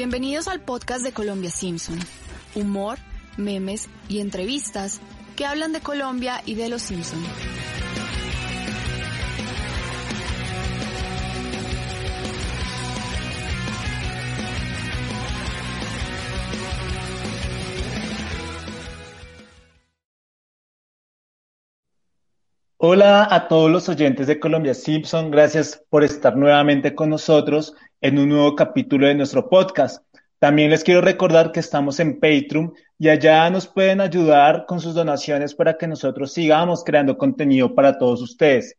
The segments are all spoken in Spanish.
Bienvenidos al podcast de Colombia Simpson. Humor, memes y entrevistas que hablan de Colombia y de los Simpson. Hola a todos los oyentes de Colombia Simpson, gracias por estar nuevamente con nosotros en un nuevo capítulo de nuestro podcast. También les quiero recordar que estamos en Patreon y allá nos pueden ayudar con sus donaciones para que nosotros sigamos creando contenido para todos ustedes.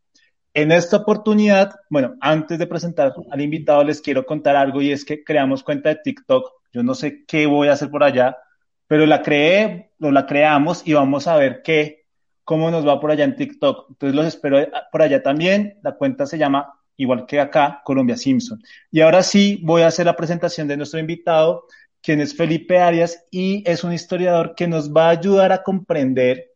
En esta oportunidad, bueno, antes de presentar al invitado, les quiero contar algo y es que creamos cuenta de TikTok. Yo no sé qué voy a hacer por allá, pero la creé, o la creamos y vamos a ver qué cómo nos va por allá en TikTok. Entonces los espero por allá también. La cuenta se llama, igual que acá, Colombia Simpson. Y ahora sí voy a hacer la presentación de nuestro invitado, quien es Felipe Arias y es un historiador que nos va a ayudar a comprender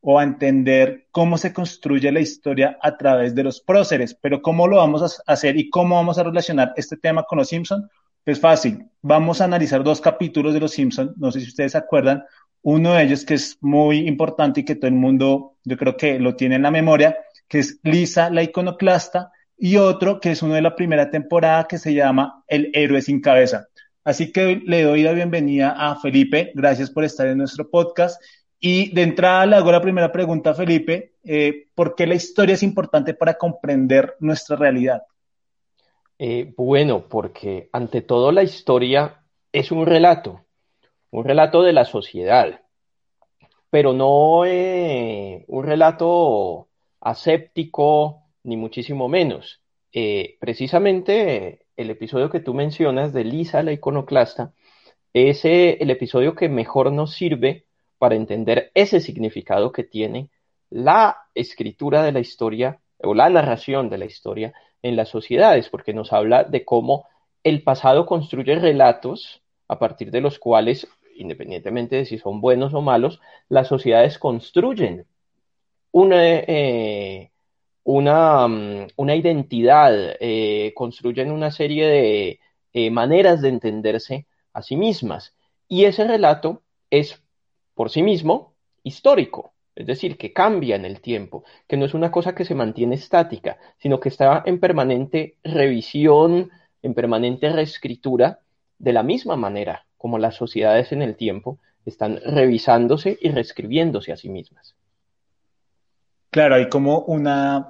o a entender cómo se construye la historia a través de los próceres. Pero cómo lo vamos a hacer y cómo vamos a relacionar este tema con los Simpson. Pues fácil, vamos a analizar dos capítulos de Los Simpson, no sé si ustedes se acuerdan, uno de ellos que es muy importante y que todo el mundo, yo creo que lo tiene en la memoria, que es Lisa la iconoclasta, y otro que es uno de la primera temporada que se llama El héroe sin cabeza. Así que le doy la bienvenida a Felipe, gracias por estar en nuestro podcast. Y de entrada le hago la primera pregunta a Felipe, eh, ¿por qué la historia es importante para comprender nuestra realidad? Eh, bueno, porque ante todo la historia es un relato, un relato de la sociedad, pero no eh, un relato aséptico, ni muchísimo menos. Eh, precisamente el episodio que tú mencionas de Lisa la iconoclasta es eh, el episodio que mejor nos sirve para entender ese significado que tiene la escritura de la historia o la narración de la historia en las sociedades, porque nos habla de cómo el pasado construye relatos a partir de los cuales independientemente de si son buenos o malos, las sociedades construyen una, eh, una, mm, una, identidad, eh, construyen una serie de eh, maneras de entenderse a sí mismas. Y ese relato es por sí mismo histórico, es decir, que cambia en el tiempo, que no es una cosa que se mantiene estática, sino que está en permanente revisión, en permanente reescritura, de la misma manera como las sociedades en el tiempo están revisándose y reescribiéndose a sí mismas. Claro, hay como una,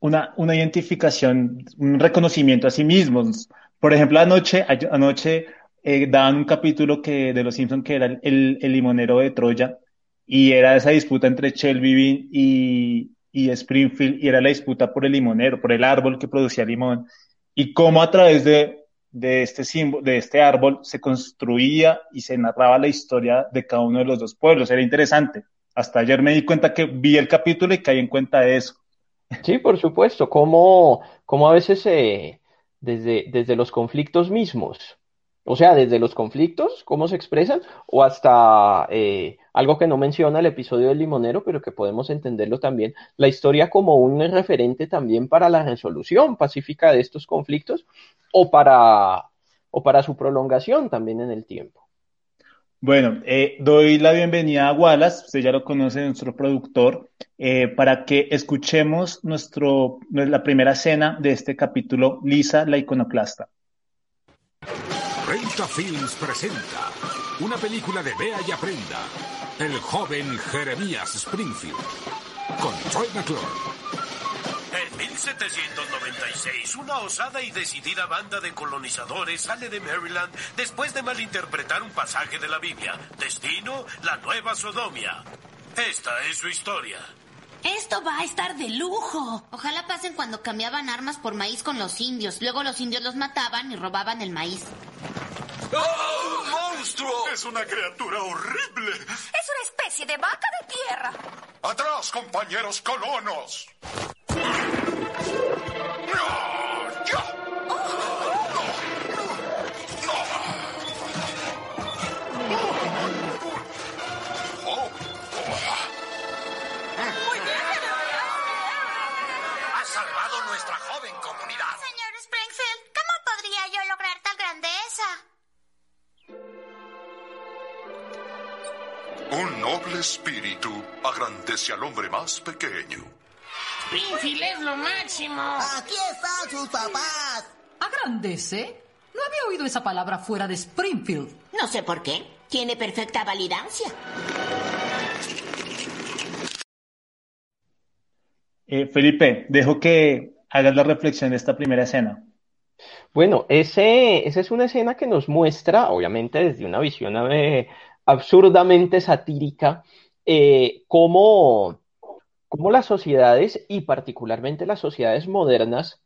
una, una identificación, un reconocimiento a sí mismos. Por ejemplo, anoche, anoche eh, daban un capítulo que, de Los Simpsons que era el, el, limonero de Troya y era esa disputa entre Shelby y, y Springfield y era la disputa por el limonero, por el árbol que producía limón y cómo a través de de este símbolo, de este árbol se construía y se narraba la historia de cada uno de los dos pueblos. Era interesante. Hasta ayer me di cuenta que vi el capítulo y caí en cuenta de eso. Sí, por supuesto. Como, como a veces eh, desde, desde los conflictos mismos o sea, desde los conflictos, cómo se expresan, o hasta eh, algo que no menciona el episodio del limonero, pero que podemos entenderlo también, la historia como un referente también para la resolución pacífica de estos conflictos o para, o para su prolongación también en el tiempo. Bueno, eh, doy la bienvenida a Wallace, usted ya lo conoce, nuestro productor, eh, para que escuchemos nuestro, la primera escena de este capítulo, Lisa la iconoclasta. Renta Films presenta una película de Bea y Aprenda, el joven Jeremías Springfield, con Troy McClure. En 1796, una osada y decidida banda de colonizadores sale de Maryland después de malinterpretar un pasaje de la Biblia. Destino, la Nueva Sodomia. Esta es su historia. Esto va a estar de lujo. Ojalá pasen cuando cambiaban armas por maíz con los indios. Luego los indios los mataban y robaban el maíz. ¡Oh, monstruo! Es una criatura horrible. Es una especie de vaca de tierra. ¡Atrás, compañeros colonos! Ha salvado nuestra joven comunidad. Señor Springfield, ¿cómo podría yo lograr tal grandeza? Un noble espíritu agrandece al hombre más pequeño. Springfield es lo máximo. Aquí están sus papás. ¿Agrandece? No había oído esa palabra fuera de Springfield. No sé por qué. Tiene perfecta validancia. Eh, Felipe, dejo que hagas la reflexión de esta primera escena. Bueno, ese, esa es una escena que nos muestra, obviamente desde una visión eh, absurdamente satírica, eh, cómo, cómo las sociedades y particularmente las sociedades modernas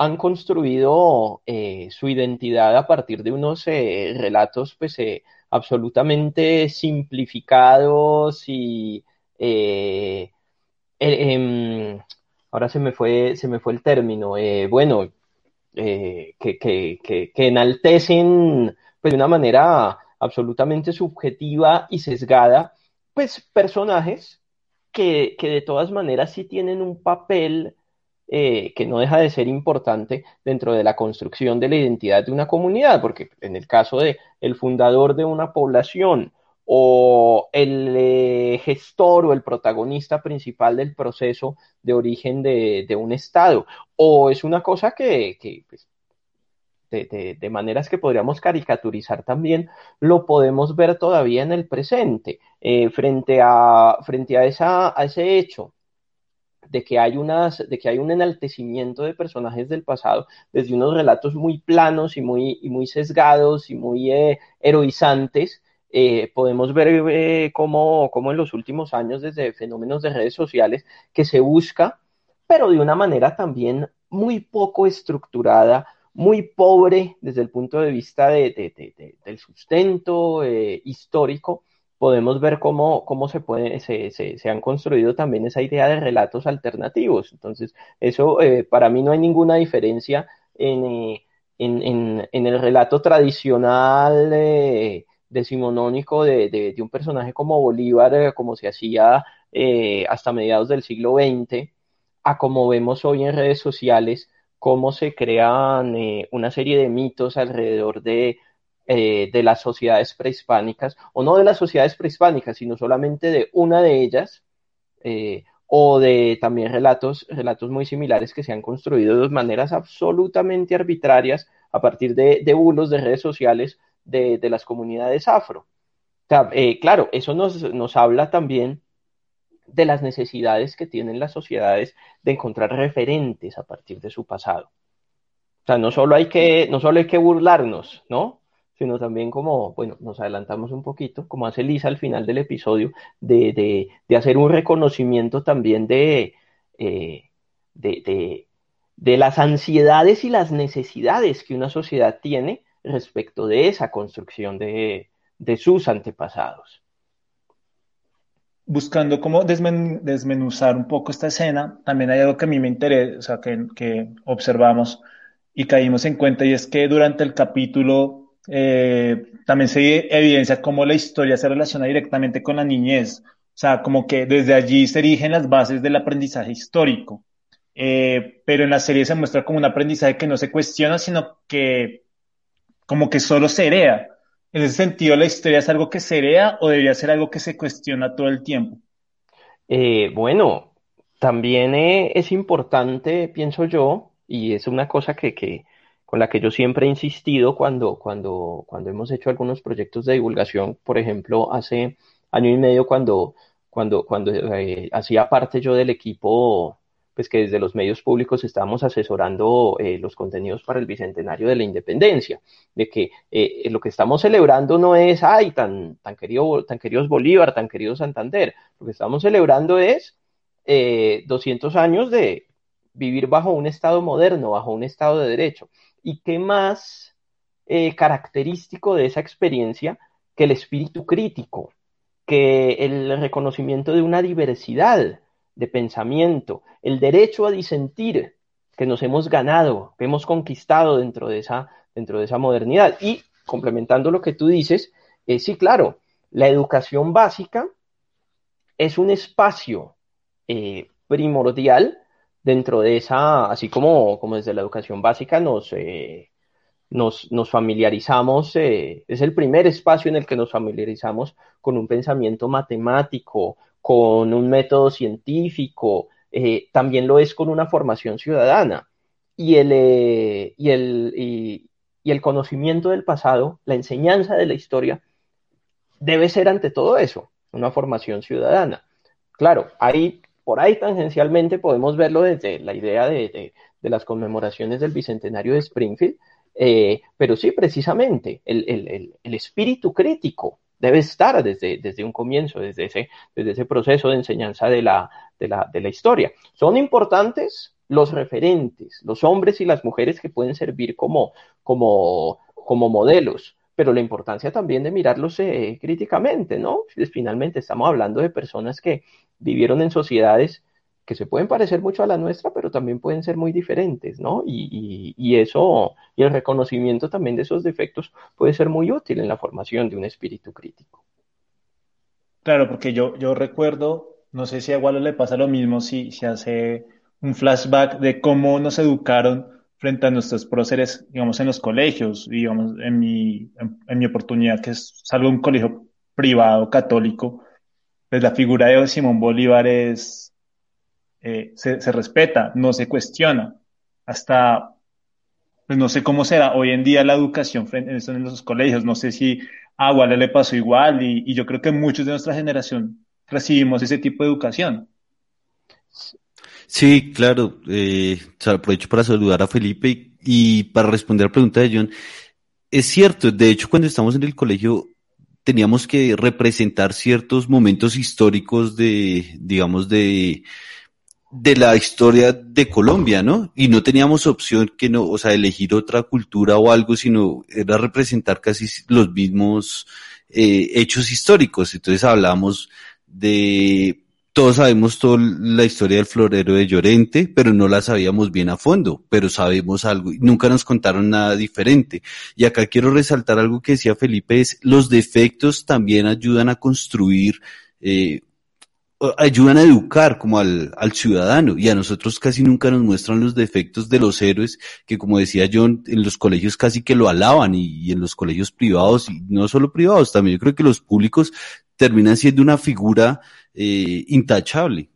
han construido eh, su identidad a partir de unos eh, relatos pues, eh, absolutamente simplificados y em, ahora se me fue, se me fue el término, bueno, que, que, que, que, enaltecen pues, de una manera absolutamente subjetiva y sesgada, pues personajes que, que de todas maneras sí tienen un papel eh, que no deja de ser importante dentro de la construcción de la identidad de una comunidad, porque en el caso de el fundador de una población o el eh, gestor o el protagonista principal del proceso de origen de, de un Estado, o es una cosa que, que pues, de, de, maneras que podríamos caricaturizar también, lo podemos ver todavía en el presente, eh, frente, a, frente a, esa, a ese hecho de que hay unas, de que hay un enaltecimiento de personajes del pasado desde unos relatos muy planos y muy, muy sesgados y muy eh, heroizantes. Eh, podemos ver eh, cómo, cómo en los últimos años, desde fenómenos de redes sociales, que se busca, pero de una manera también muy poco estructurada, muy pobre desde el punto de vista de, de, de, del sustento eh, histórico, podemos ver cómo, cómo se, puede, se, se, se, han construido también esa idea de relatos alternativos. Entonces, eso eh, para mí no hay ninguna diferencia en, eh, en, en, en el relato tradicional decimonónico de, de, un personaje como Bolívar, como se hacía hasta mediados del siglo XX, a como vemos hoy en redes sociales, cómo se crean una serie de mitos alrededor de eh, de las sociedades prehispánicas, o no de las sociedades prehispánicas, sino solamente de una de ellas, eh, o de también relatos, relatos muy similares que se han construido de maneras absolutamente arbitrarias a partir de, de bulos de redes sociales de, de las comunidades afro. Eh, claro, eso nos, nos habla también de las necesidades que tienen las sociedades de encontrar referentes a partir de su pasado. O sea, no solo hay que, no solo hay que burlarnos, ¿no? sino también como, bueno, nos adelantamos un poquito, como hace Lisa al final del episodio, de, de, de hacer un reconocimiento también de, eh, de, de, las ansiedades y las necesidades que una sociedad tiene respecto de esa construcción de, de sus antepasados. Buscando cómo desmen, desmenuzar un poco esta escena, también hay algo que a mí me interesa, o sea, que, que observamos y caímos en cuenta, y es que durante el capítulo eh, también se evidencia cómo la historia se relaciona directamente con la niñez. O sea, como que desde allí se erigen las bases del aprendizaje histórico. Eh, pero en la serie se muestra como un aprendizaje que no se cuestiona, sino que como que solo se hereda. En ese sentido, ¿la historia es algo que se hereda o debería ser algo que se cuestiona todo el tiempo? Eh, bueno, también eh, es importante, pienso yo, y es una cosa que, que, con la que yo siempre he insistido cuando, cuando, cuando hemos hecho algunos proyectos de divulgación, por ejemplo, hace año y medio cuando, cuando, cuando eh, hacía parte yo del equipo, pues que desde los medios públicos estábamos asesorando eh, los contenidos para el Bicentenario de la Independencia, de que eh, lo que estamos celebrando no es, ay, tan, querido, Bolívar, tan querido Santander, lo que estamos celebrando es 200 años de vivir bajo un Estado moderno, bajo un Estado de derecho. ¿Y qué más característico de esa experiencia que el espíritu crítico, que el reconocimiento de una diversidad de pensamiento, el derecho a disentir que nos hemos ganado, que hemos conquistado dentro de esa, dentro de esa modernidad. Y complementando lo que tú dices, eh, sí, claro, la educación básica es un espacio eh, primordial dentro de esa, así como, como desde la educación básica nos, eh, nos, familiarizamos, eh, es el primer espacio en el que nos familiarizamos con un pensamiento matemático, con un método científico, eh, también lo es con una formación ciudadana. Y el, eh, y, el, y, el conocimiento del pasado, la enseñanza de la historia, debe ser ante todo eso, una formación ciudadana. Claro, por ahí tangencialmente podemos verlo desde la idea de, de las conmemoraciones del Bicentenario de Springfield, eh, pero sí, precisamente, el, espíritu crítico debe estar desde, desde un comienzo, desde ese, desde ese proceso de enseñanza de la, de, la, historia. Son importantes los referentes, los hombres y las mujeres que pueden servir como, como, como modelos, pero la importancia también de mirarlos eh, críticamente, ¿no? Finalmente estamos hablando de personas que vivieron en sociedades que se pueden parecer mucho a la nuestra, pero también pueden ser muy diferentes, ¿no? Y, eso, y el reconocimiento también de esos defectos puede ser muy útil en la formación de un espíritu crítico. Claro, porque yo, yo recuerdo, no sé si a Walo le pasa lo mismo si, se hace un flashback de cómo nos educaron frente a nuestros próceres, digamos, en los colegios, digamos, en mi, en, mi oportunidad, que es salvo un colegio privado católico, pues la figura de Simón Bolívar es eh, se, respeta, no se cuestiona. Hasta, pues no sé cómo será hoy en día la educación en, en los colegios, no sé si a Wale le pasó igual y, yo creo que muchos de nuestra generación recibimos ese tipo de educación. Sí, claro. Eh, aprovecho para saludar a Felipe y, para responder a la pregunta de John. Es cierto, de hecho, cuando estamos en el colegio teníamos que representar ciertos momentos históricos de, digamos, de, de la historia de Colombia, ¿no? Y no teníamos opción que no, o sea, elegir otra cultura o algo, sino era representar casi los mismos eh, hechos históricos. Entonces hablamos de, todos sabemos toda la historia del florero de Llorente, pero no la sabíamos bien a fondo, pero sabemos algo, nunca nos contaron nada diferente. Y acá quiero resaltar algo que decía Felipe, es los defectos también ayudan a construir eh, ayudan a educar como al, al, ciudadano y a nosotros casi nunca nos muestran los defectos de los héroes que como decía John en los colegios casi que lo alaban y, en los colegios privados y no solo privados también yo creo que los públicos terminan siendo una figura eh, intachable.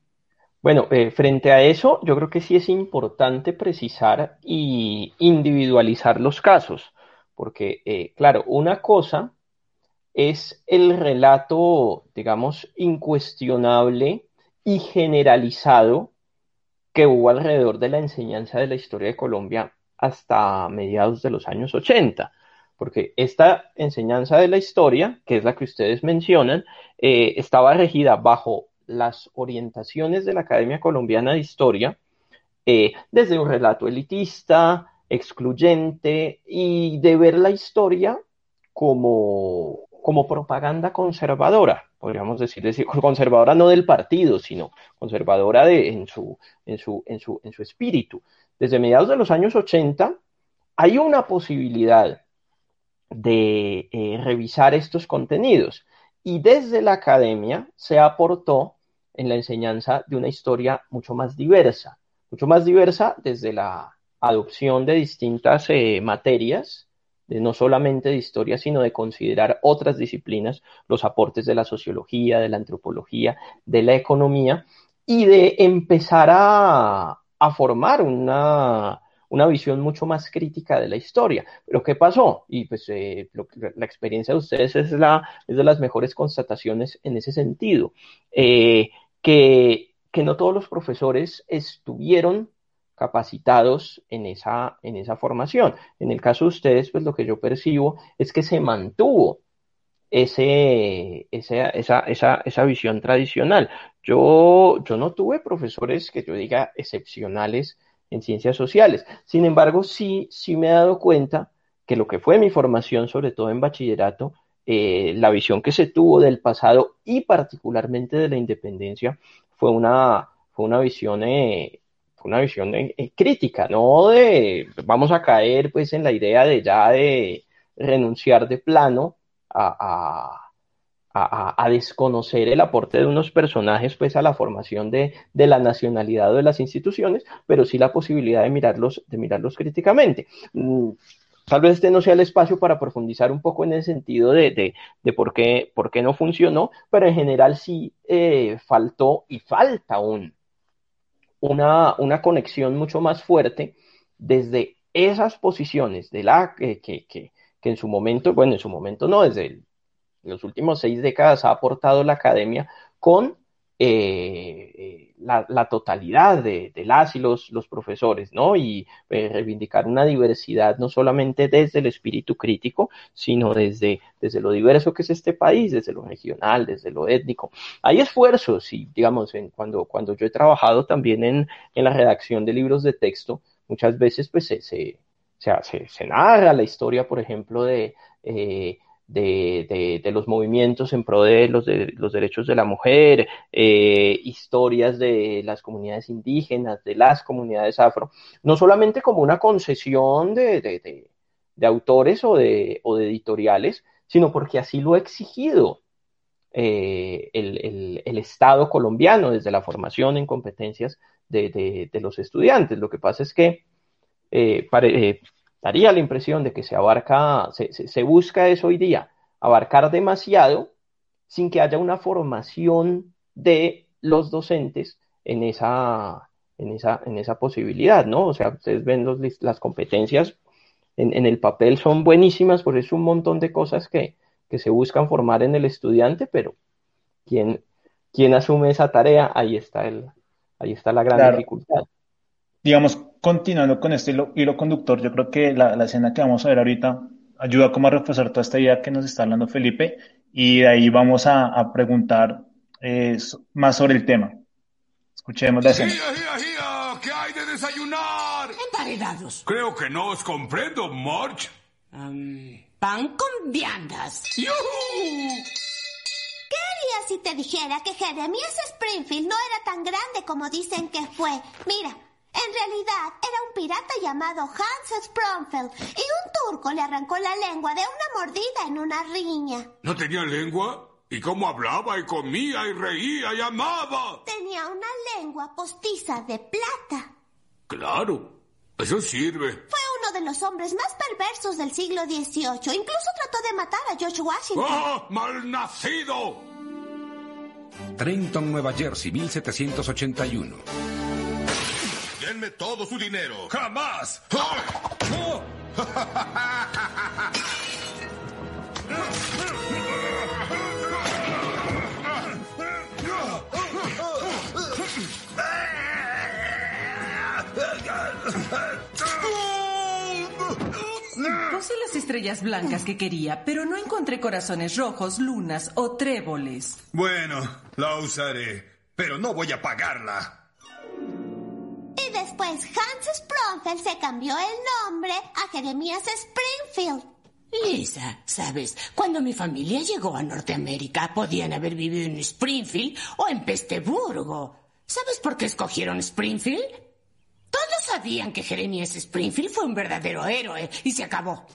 Bueno, eh, frente a eso yo creo que sí es importante precisar y individualizar los casos porque eh, claro una cosa es el relato, digamos, incuestionable y generalizado que hubo alrededor de la enseñanza de la historia de Colombia hasta mediados de los años 80. Porque esta enseñanza de la historia, que es la que ustedes mencionan, eh, estaba regida bajo las orientaciones de la Academia Colombiana de Historia, eh, desde un relato elitista, excluyente, y de ver la historia como como propaganda conservadora, podríamos decir, decir, conservadora no del partido, sino conservadora de, en, su, en, su, en, su, en su espíritu. Desde mediados de los años 80 hay una posibilidad de eh, revisar estos contenidos y desde la academia se aportó en la enseñanza de una historia mucho más diversa, mucho más diversa desde la adopción de distintas eh, materias no solamente de historia, sino de considerar otras disciplinas, los aportes de la sociología, de la antropología, de la economía, y de empezar a, formar una, visión mucho más crítica de la historia. Pero ¿qué pasó? Y pues eh, la experiencia de ustedes es, la, es de las mejores constataciones en ese sentido, eh, que, que no todos los profesores estuvieron capacitados en esa, en esa formación. En el caso de ustedes, pues lo que yo percibo es que se mantuvo ese, esa, esa, esa, visión tradicional. Yo, yo no tuve profesores que yo diga excepcionales en ciencias sociales. Sin embargo, sí, sí me he dado cuenta que lo que fue mi formación, sobre todo en bachillerato, eh, la visión que se tuvo del pasado y particularmente de la independencia fue una, fue una visión, eh, una visión crítica, no de vamos a caer pues en la idea de ya de renunciar de plano a, a, desconocer el aporte de unos personajes pues a la formación de, de, la nacionalidad o de las instituciones, pero sí la posibilidad de mirarlos, de mirarlos críticamente. Mm, tal vez este no sea el espacio para profundizar un poco en el sentido de, de, de por, qué, por qué no funcionó, pero en general sí eh, faltó y falta aún una, una conexión mucho más fuerte desde esas posiciones de la que, que, que, que en su momento, bueno, en su momento no, desde los últimos seis décadas ha aportado la academia con eh, eh, la, totalidad de, las y los, profesores, ¿no? Y eh, reivindicar una diversidad no solamente desde el espíritu crítico, sino desde, desde lo diverso que es este país, desde lo regional, desde lo étnico. Hay esfuerzos, y digamos, en, cuando, cuando yo he trabajado también en, en la redacción de libros de texto, muchas veces pues se, se, se narra la historia, por ejemplo, de de, de, los movimientos en pro de los, de, los derechos de la mujer, eh, historias de las comunidades indígenas, de las comunidades afro, no solamente como una concesión de, de autores o de, o de editoriales, sino porque así lo ha exigido eh, el, el, Estado colombiano desde la formación en competencias de, los estudiantes. Lo que pasa es que eh daría la impresión de que se abarca, se, se, busca eso hoy día, abarcar demasiado sin que haya una formación de los docentes en esa, en esa, en esa posibilidad, ¿no? O sea, ustedes ven los, las competencias en, en, el papel son buenísimas, por eso un montón de cosas que, que se buscan formar en el estudiante, pero ¿quién, quién asume esa tarea? Ahí está, el, ahí está la gran dificultad digamos, continuando con este hilo, conductor, yo creo que la, escena que vamos a ver ahorita ayuda como a reforzar toda esta idea que nos está hablando Felipe y de ahí vamos a, preguntar eh, más sobre el tema. Escuchemos la escena. ¿Qué hay de desayunar? Emparedados. Creo que no os comprendo, March. pan con viandas. ¿Qué harías si te dijera que Jeremías Springfield no era tan grande como dicen que fue? Mira, en realidad era un pirata llamado Hans Sprongfeld y un turco le arrancó la lengua de una mordida en una riña. ¿No tenía lengua? ¿Y cómo hablaba y comía y reía y amaba? Tenía una lengua postiza de plata. Claro, eso sirve. Fue uno de los hombres más perversos del siglo XVIII. Incluso trató de matar a George Washington. ¡Ah, malnacido! Trenton, Nueva Jersey, 1781. Denme todo su dinero. ¡Jamás! Puse las estrellas blancas que quería, pero no encontré corazones rojos, lunas o tréboles. Bueno, la usaré, pero no voy a pagarla. Y después Hans Sprongfeld se cambió el nombre a Jeremías Springfield. Lisa, sabes, cuando mi familia llegó a Norteamérica podían haber vivido en Springfield o en Pesteburgo. ¿Sabes por qué escogieron Springfield? Todos sabían que Jeremías Springfield fue un verdadero héroe y se acabó.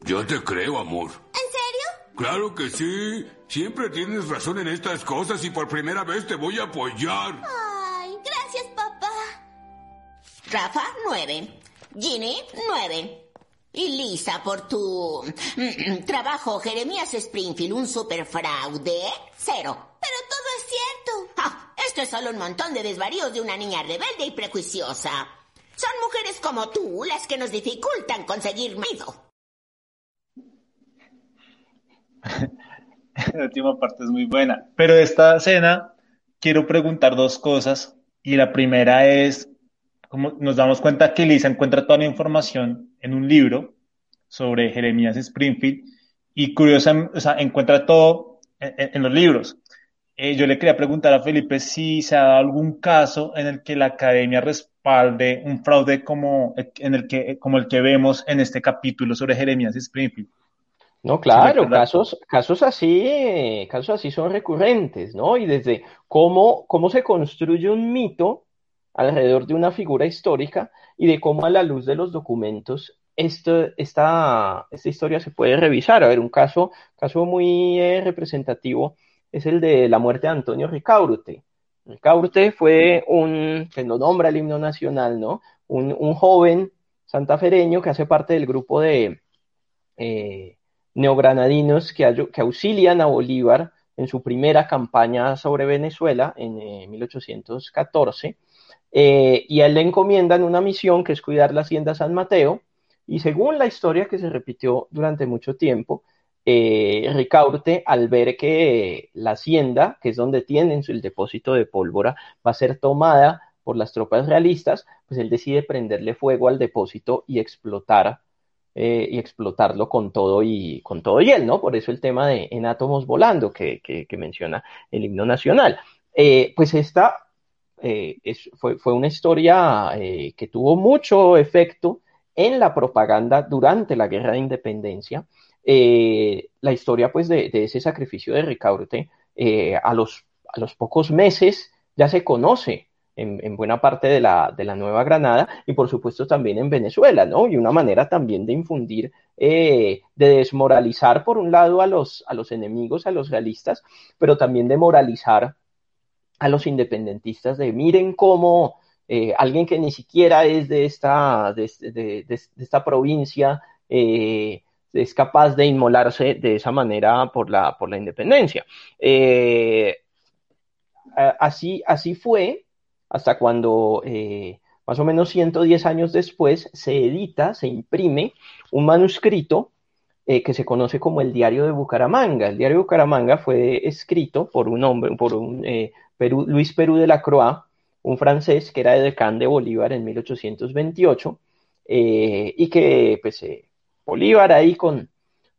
Yo te creo, amor. ¿En serio? Claro que sí. Siempre tienes razón en estas cosas y por primera vez te voy a apoyar. Rafa, nueve. Ginny, nueve. Y Lisa, por tu trabajo, Jeremías Springfield, un superfraude, cero. Pero todo es cierto. Ah, esto es solo un montón de desvaríos de una niña rebelde y prejuiciosa. Son mujeres como tú las que nos dificultan conseguir marido. La última parte es muy buena. Pero de esta escena quiero preguntar dos cosas. Y la primera es, como nos damos cuenta que Lisa encuentra toda la información en un libro sobre Jeremías Springfield y curiosa, o sea, encuentra todo en, los libros. eh, yo le quería preguntar a Felipe si se ha dado algún caso en el que la academia respalde un fraude como, en el que, como el que vemos en este capítulo sobre Jeremías Springfield. No, claro, casos, casos así, casos así son recurrentes, ¿no? Y desde cómo, cómo se construye un mito alrededor de una figura histórica y de cómo a la luz de los documentos esto, esta, esta historia se puede revisar. A ver, un caso, caso muy eh, representativo es el de la muerte de Antonio Ricaurte. Ricaurte fue un, que no nombra el himno nacional, ¿no? Un, un joven santafereño que hace parte del grupo de eh, neogranadinos que, que, auxilian a Bolívar en su primera campaña sobre Venezuela en 1814. Eh, y a él le encomiendan una misión que es cuidar la hacienda San Mateo. Y según la historia que se repitió durante mucho tiempo, eh, Ricaurte, al ver que la hacienda, que es donde tienen el depósito de pólvora, va a ser tomada por las tropas realistas, pues él decide prenderle fuego al depósito y explotar eh, y explotarlo con todo y con todo y él, ¿no? Por eso el tema de en átomos volando que, menciona el himno nacional. Pues esta fue, fue, una historia que tuvo mucho efecto en la propaganda durante la guerra de independencia eh, la historia pues de, ese sacrificio de Ricaurte eh, a, los, a los pocos meses ya se conoce en, buena parte de la, de la, Nueva Granada y por supuesto también en Venezuela, ¿no? Y una manera también de infundir, eh, de desmoralizar por un lado a los, a los enemigos, a los realistas, pero también de moralizar a los independentistas, de miren cómo alguien que ni siquiera es de esta, de, de, de esta provincia, eh, es capaz de inmolarse de esa manera por la, por la independencia. Eh, así, así fue hasta cuando eh, más o menos 110 años después se edita, se imprime un manuscrito eh, que se conoce como el Diario de Bucaramanga. El Diario de Bucaramanga fue escrito por un hombre, por un Luis Perú de la Croix, un francés que era de decán de Bolívar en 1828 y que pues, Bolívar ahí con,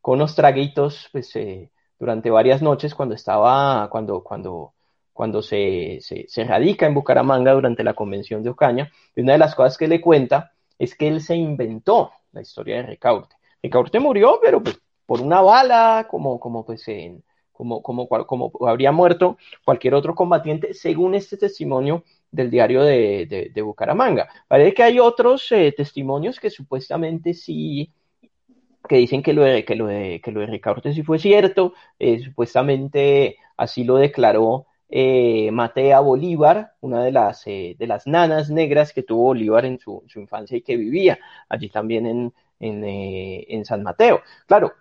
con unos traguitos, pues, eh, durante varias noches cuando estaba, cuando, cuando, cuando se, se, radica en Bucaramanga durante la convención de Ocaña, y una de las cosas que le cuenta es que él se inventó la historia de Ricaurte. Ricaurte murió, pero pues por una bala, como, como pues en, como, como, como habría muerto cualquier otro combatiente, según este testimonio del diario de, Bucaramanga. Parece que hay otros eh, testimonios que supuestamente sí que dicen que lo de, que lo de, que lo de Ricardo sí fue cierto, eh, supuestamente así lo declaró eh, Matea Bolívar, una de las, eh, de las nanas negras que tuvo Bolívar en su, infancia y que vivía allí también en, en San Mateo. Claro,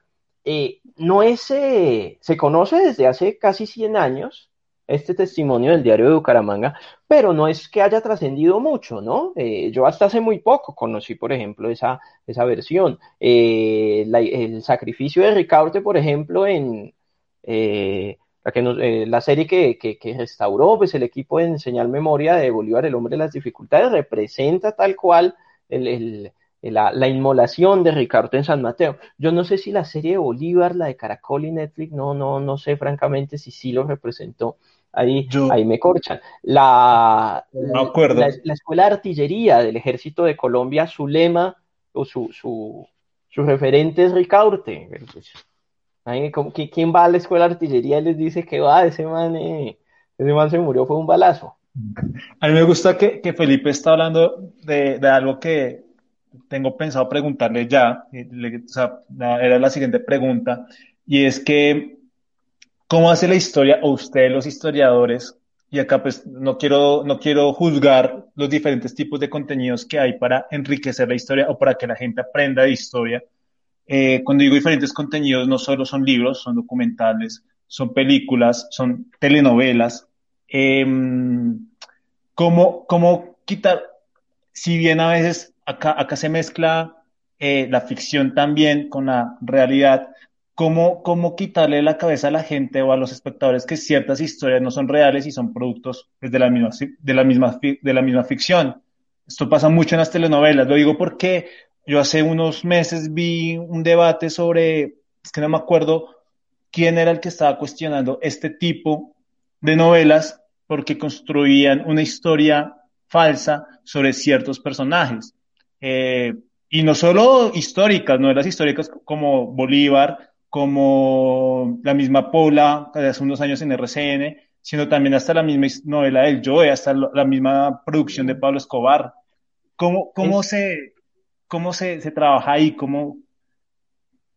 no es, se conoce desde hace casi 100 años, este testimonio del diario de Bucaramanga, pero no es que haya trascendido mucho, ¿no? Eh, yo hasta hace muy poco conocí, por ejemplo, esa, esa versión. Eh, el sacrificio de Ricaurte, por ejemplo, en eh, la, que la serie que, que, restauró pues, el equipo de Señal Memoria de Bolívar, el hombre de las dificultades, representa tal cual el, la, la, inmolación de Ricardo en San Mateo. Yo no sé si la serie de Bolívar, la de Caracol y Netflix, no, no, no sé francamente si sí lo representó ahí, ahí me corchan. La, la, Escuela de Artillería del Ejército de Colombia, su lema o su, su, su referente es Ricaurte. Pues, ¿Quién va a la Escuela de Artillería y les dice que va? Ese man, eh, ese man se murió, fue un balazo. A mí me gusta que, que Felipe está hablando de, de, algo que tengo pensado preguntarle ya, o sea, era la siguiente pregunta, y es que ¿Cómo hace la historia, o ustedes los historiadores, y acá pues no quiero, no quiero juzgar los diferentes tipos de contenidos que hay para enriquecer la historia o para que la gente aprenda de historia. Eh, cuando digo diferentes contenidos, no solo son libros, son documentales, son películas, son telenovelas. Em, ¿cómo, ¿Cómo quitar, si bien a veces acá, acá se mezcla eh, la ficción también con la realidad, ¿Cómo, ¿Cómo quitarle la cabeza a la gente o a los espectadores que ciertas historias no son reales y son productos pues, de, la misma, de, la misma, de la misma ficción? Esto pasa mucho en las telenovelas. Lo digo porque yo hace unos meses vi un debate sobre, es que no me acuerdo quién era el que estaba cuestionando este tipo de novelas porque construían una historia falsa sobre ciertos personajes. Eh, y no solo históricas, novelas históricas como Bolívar, como la misma Pola, de hace unos años en RCN, sino también hasta la misma novela del Joe, hasta la misma producción de Pablo Escobar. ¿Cómo, cómo, se, cómo se, se trabaja ahí? ¿Cómo,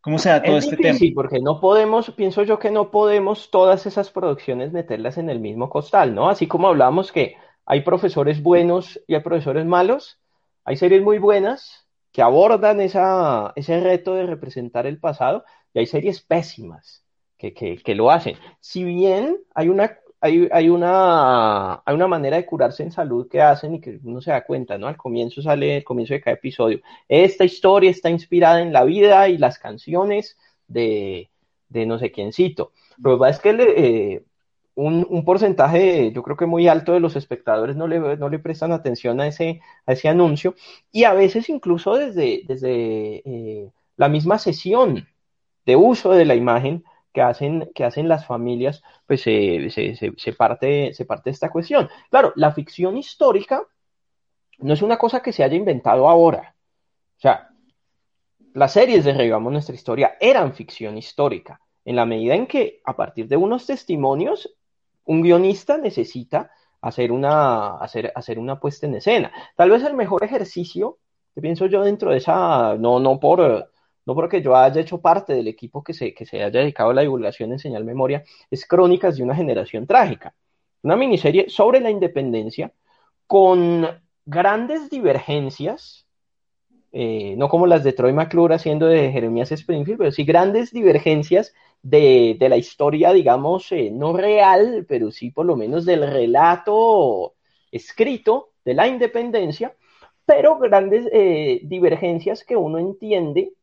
¿Cómo se da todo este tema? Sí, porque no podemos, pienso yo que no podemos todas esas producciones meterlas en el mismo costal, ¿no? Así como hablamos que hay profesores buenos y hay profesores malos, hay series muy buenas que abordan ese reto de representar el pasado y hay series pésimas que, lo hacen. Si bien hay una hay, una, hay una manera de curarse en salud que hacen y que uno se da cuenta, ¿no? Al comienzo sale, el comienzo de cada episodio. Esta historia está inspirada en la vida y las canciones de, no sé quiéncito. Lo que pasa es que eh, un, un, porcentaje, yo creo que muy alto de los espectadores no le, no le prestan atención a ese, a ese anuncio y a veces incluso desde, desde eh, la misma sesión de uso de la imagen que hacen, que hacen las familias, pues se, se, se, parte, se parte esta cuestión. Claro, la ficción histórica no es una cosa que se haya inventado ahora. O sea, las series de Revivamos nuestra historia eran ficción histórica, en la medida en que a partir de unos testimonios, un guionista necesita hacer una, hacer, hacer una puesta en escena. Tal vez el mejor ejercicio, que pienso yo dentro de esa, no, no por no porque yo haya hecho parte del equipo que se, que se haya dedicado a la divulgación en señal memoria, es Crónicas de una generación trágica. Una miniserie sobre la independencia con grandes divergencias, eh, no como las de Troy McClure haciendo de Jeremías Springfield, pero sí grandes divergencias de, de la historia, digamos, eh, no real, pero sí por lo menos del relato escrito de la independencia, pero grandes eh, divergencias que uno entiende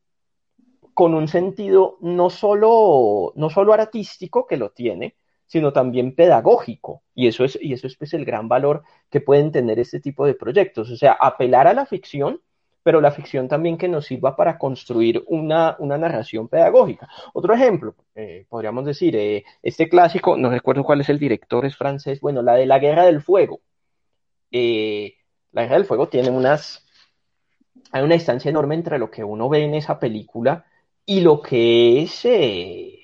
con un sentido no solo, no solo artístico, que lo tiene, sino también pedagógico. Y eso es, y eso es pues, el gran valor que pueden tener este tipo de proyectos. O sea, apelar a la ficción, pero la ficción también que nos sirva para construir una, una narración pedagógica. Otro ejemplo, eh, podríamos decir, eh, este clásico, no recuerdo cuál es el director, es francés, bueno, la de la Guerra del Fuego. Eh, la Guerra del Fuego tiene unas, hay una distancia enorme entre lo que uno ve en esa película y lo que es eh,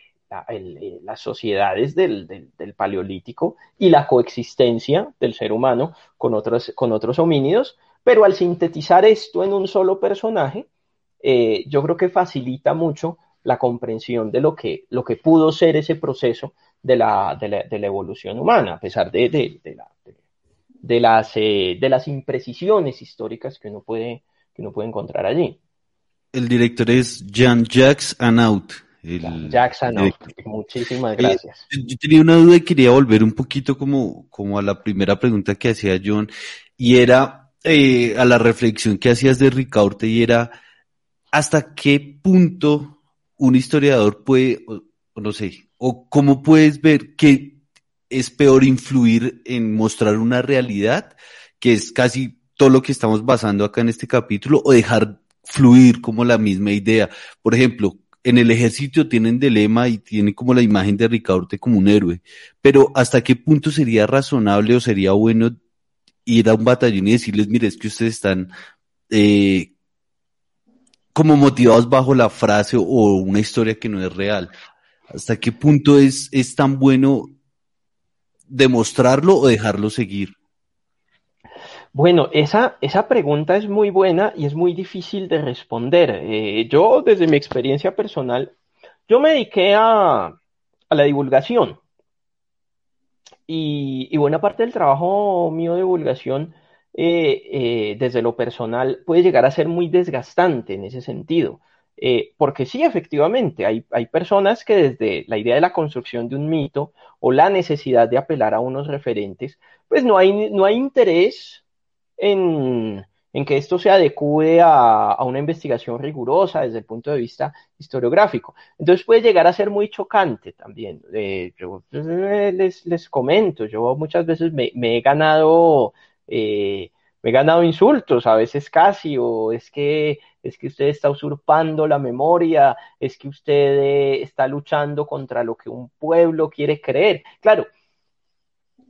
las sociedades del, del, paleolítico y la coexistencia del ser humano con otros, con otros homínidos, pero al sintetizar esto en un solo personaje, eh, yo creo que facilita mucho la comprensión de lo que, lo que pudo ser ese proceso de la, de la, de la evolución humana, a pesar de, de, la, de las, de las imprecisiones históricas que uno puede, que uno puede encontrar allí. El director es Jean-Jacques Anaut. Jacques Anaut, muchísimas gracias. yo tenía una duda y quería volver un poquito como, como a la primera pregunta que hacía John, y era eh, a la reflexión que hacías de Ricaurte, y era hasta qué punto un historiador puede, o, no sé, o cómo puedes ver que es peor influir en mostrar una realidad, que es casi todo lo que estamos basando acá en este capítulo, o dejar fluir como la misma idea. Por ejemplo, en el ejército tienen de lema y tienen como la imagen de Ricaurte como un héroe, pero ¿hasta qué punto sería razonable o sería bueno ir a un batallón y decirles, mire, es que ustedes están eh, como motivados bajo la frase o una historia que no es real? ¿Hasta qué punto es, es tan bueno demostrarlo o dejarlo seguir? Bueno, esa, esa pregunta es muy buena y es muy difícil de responder. Eh, yo, desde mi experiencia personal, yo me dediqué a, a la divulgación. Y, buena parte del trabajo mío de divulgación, eh, eh, desde lo personal, puede llegar a ser muy desgastante en ese sentido. porque sí, efectivamente, hay, hay personas que desde la idea de la construcción de un mito o la necesidad de apelar a unos referentes, pues no hay, no hay interés en, que esto se adecue a, una investigación rigurosa desde el punto de vista historiográfico. Entonces puede llegar a ser muy chocante también. Eh, yo les, les, comento, yo muchas veces me, he ganado... Eh, me he ganado insultos, a veces casi, o es que es que usted está usurpando la memoria, es que usted eh, está luchando contra lo que un pueblo quiere creer. Claro,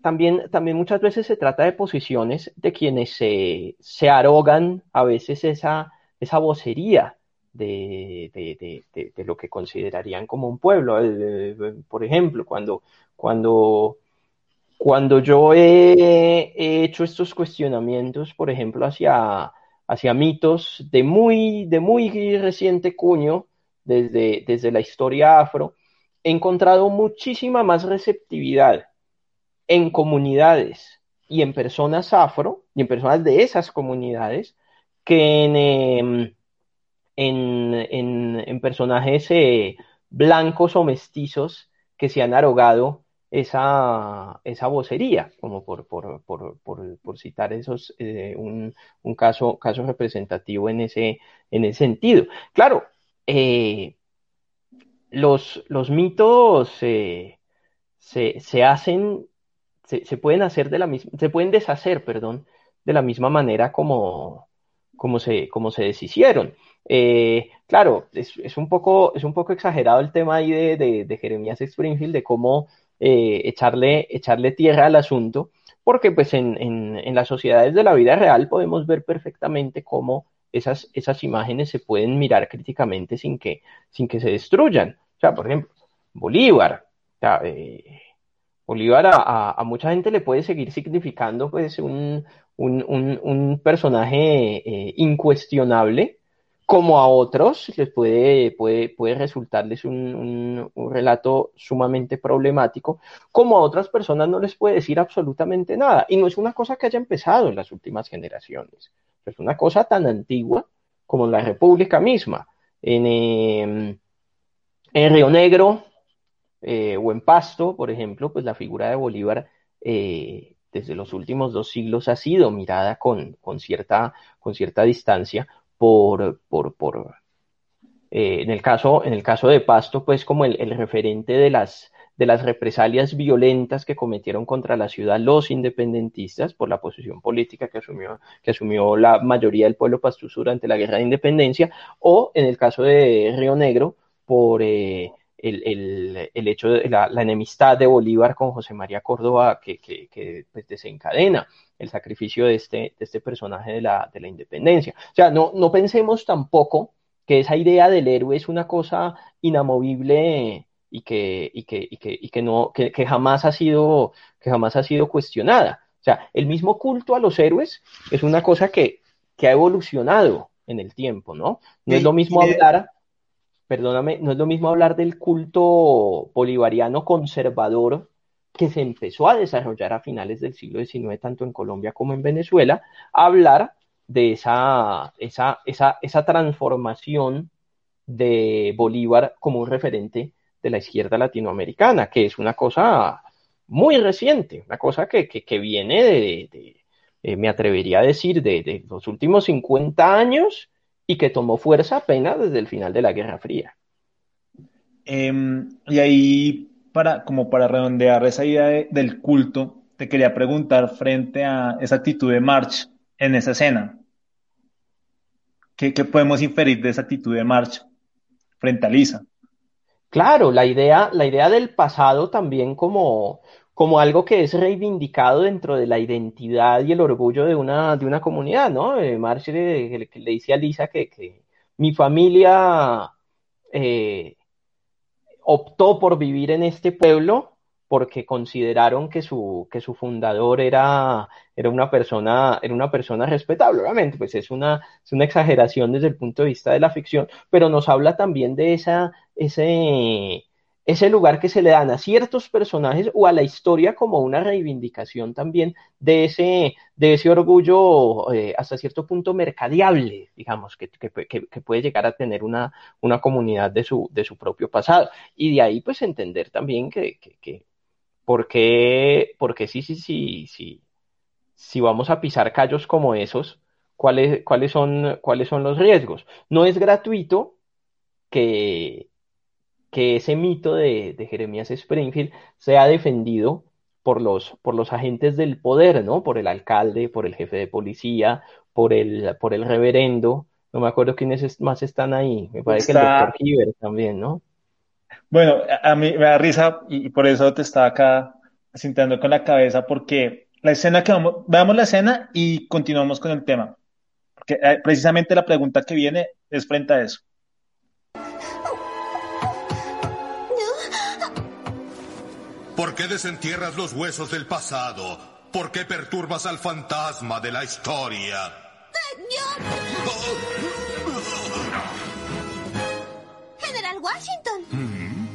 también, también muchas veces se trata de posiciones de quienes se, se arrogan a veces esa, esa vocería de, de, lo que considerarían como un pueblo. Por ejemplo, cuando, cuando, cuando yo he, he, hecho estos cuestionamientos, por ejemplo, hacia, hacia mitos de muy, de muy reciente cuño, desde, desde la historia afro, he encontrado muchísima más receptividad en comunidades y en personas afro y en personas de esas comunidades que en, em, en, en, personajes eh, blancos o mestizos que se han arrogado esa, esa vocería, como por, por, por, por citar esos, eh, un, un, caso, caso representativo en ese, en ese sentido. Claro, eh, los, los mitos se, se, hacen, se, pueden hacer de la misma, se pueden deshacer, perdón, de la misma manera como, como se, como se deshicieron. Eh, claro, es, es, un poco, es un poco exagerado el tema ahí de, de, Jeremías Springfield, de cómo eh, echarle, echarle tierra al asunto, porque pues en, en, las sociedades de la vida real podemos ver perfectamente cómo esas, esas imágenes se pueden mirar críticamente sin que, sin que se destruyan. O sea, por ejemplo, Bolívar. Eh, Bolívar a, mucha gente le puede seguir significando pues un, un, un, personaje eh, incuestionable, como a otros les puede, puede, puede resultarles un, relato sumamente problemático, como a otras personas no les puede decir absolutamente nada. Y no es una cosa que haya empezado en las últimas generaciones, es una cosa tan antigua como la República misma. En, eh, en Río Negro eh, o en Pasto, por ejemplo, pues la figura de Bolívar eh, desde los últimos dos siglos ha sido mirada con, con, cierta, con cierta distancia por, por, por eh, en, el caso, en el caso de Pasto, pues como el, el, referente de las, de las represalias violentas que cometieron contra la ciudad los independentistas por la posición política que asumió, que asumió la mayoría del pueblo pastuso durante la guerra de independencia, o en el caso de Río Negro, por el, el, el, hecho de la, la, enemistad de Bolívar con José María Córdoba que, que, que pues, desencadena el sacrificio de este, de este personaje de la, de la independencia. O sea, no, no pensemos tampoco que esa idea del héroe es una cosa inamovible y que, y que, y que, y que, no, que, que, jamás ha sido, que jamás ha sido cuestionada. O sea, el mismo culto a los héroes es una cosa que, que ha evolucionado en el tiempo, ¿no? No es lo mismo hablar perdóname, no es lo mismo hablar del culto bolivariano conservador que se empezó a desarrollar a finales del siglo XIX, tanto en Colombia como en Venezuela, hablar de esa, esa, esa, esa transformación de Bolívar como un referente de la izquierda latinoamericana, que es una cosa muy reciente, una cosa que, que, que viene de, eh, me atrevería a decir, de, de los últimos 50 años y que tomó fuerza apenas desde el final de la Guerra Fría. Eh, y ahí, para, como para redondear esa idea de, del culto, te quería preguntar frente a esa actitud de March en esa escena. ¿Qué, ¿Qué, podemos inferir de esa actitud de March frente a Lisa? Claro, la idea, la idea del pasado también como, como algo que es reivindicado dentro de la identidad y el orgullo de una, de una comunidad, ¿no? Eh, le, le, dice a Lisa que, que mi familia eh, optó por vivir en este pueblo porque consideraron que su, que su fundador era, era, una persona, era una persona respetable. Obviamente, pues es una, es una exageración desde el punto de vista de la ficción, pero nos habla también de esa, ese, ese lugar que se le dan a ciertos personajes o a la historia como una reivindicación también de ese, de ese orgullo eh, hasta cierto punto mercadeable, digamos, que, que, puede llegar a tener una, una comunidad de su, de su propio pasado. Y de ahí pues entender también que, que, que por qué, porque sí, sí, sí, sí, si vamos a pisar callos como esos, ¿cuáles, cuáles, son, cuáles son los riesgos? No es gratuito que que ese mito de, de, Jeremías Springfield sea defendido por los, por los agentes del poder, ¿no? Por el alcalde, por el jefe de policía, por el, por el reverendo. No me acuerdo quiénes más están ahí. Me parece Está... que el doctor Hiver también, ¿no? Bueno, a mí me da risa y por eso te estaba acá asintando con la cabeza porque la escena que vamos, veamos la escena y continuamos con el tema. Porque eh, precisamente la pregunta que viene es frente a eso. ¿Por qué desentierras los huesos del pasado? ¿Por qué perturbas al fantasma de la historia? General Washington. Mm.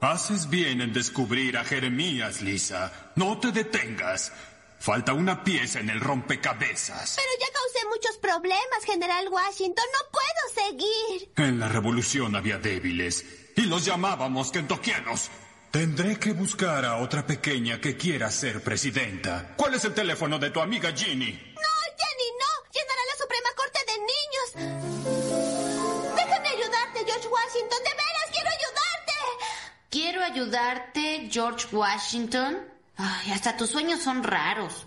Haces bien en descubrir a Jeremías, Lisa. No te detengas. Falta una pieza en el rompecabezas. Pero ya causé muchos problemas, General Washington. No puedo seguir. En la revolución había débiles y los llamábamos kentoquianos. Tendré que buscar a otra pequeña que quiera ser presidenta. ¿Cuál es el teléfono de tu amiga Ginny? No, Jenny, no. Llenará la Suprema Corte de Niños. Déjame ayudarte, George Washington. De veras, quiero ayudarte. Quiero ayudarte, George Washington. Ay, hasta tus sueños son raros.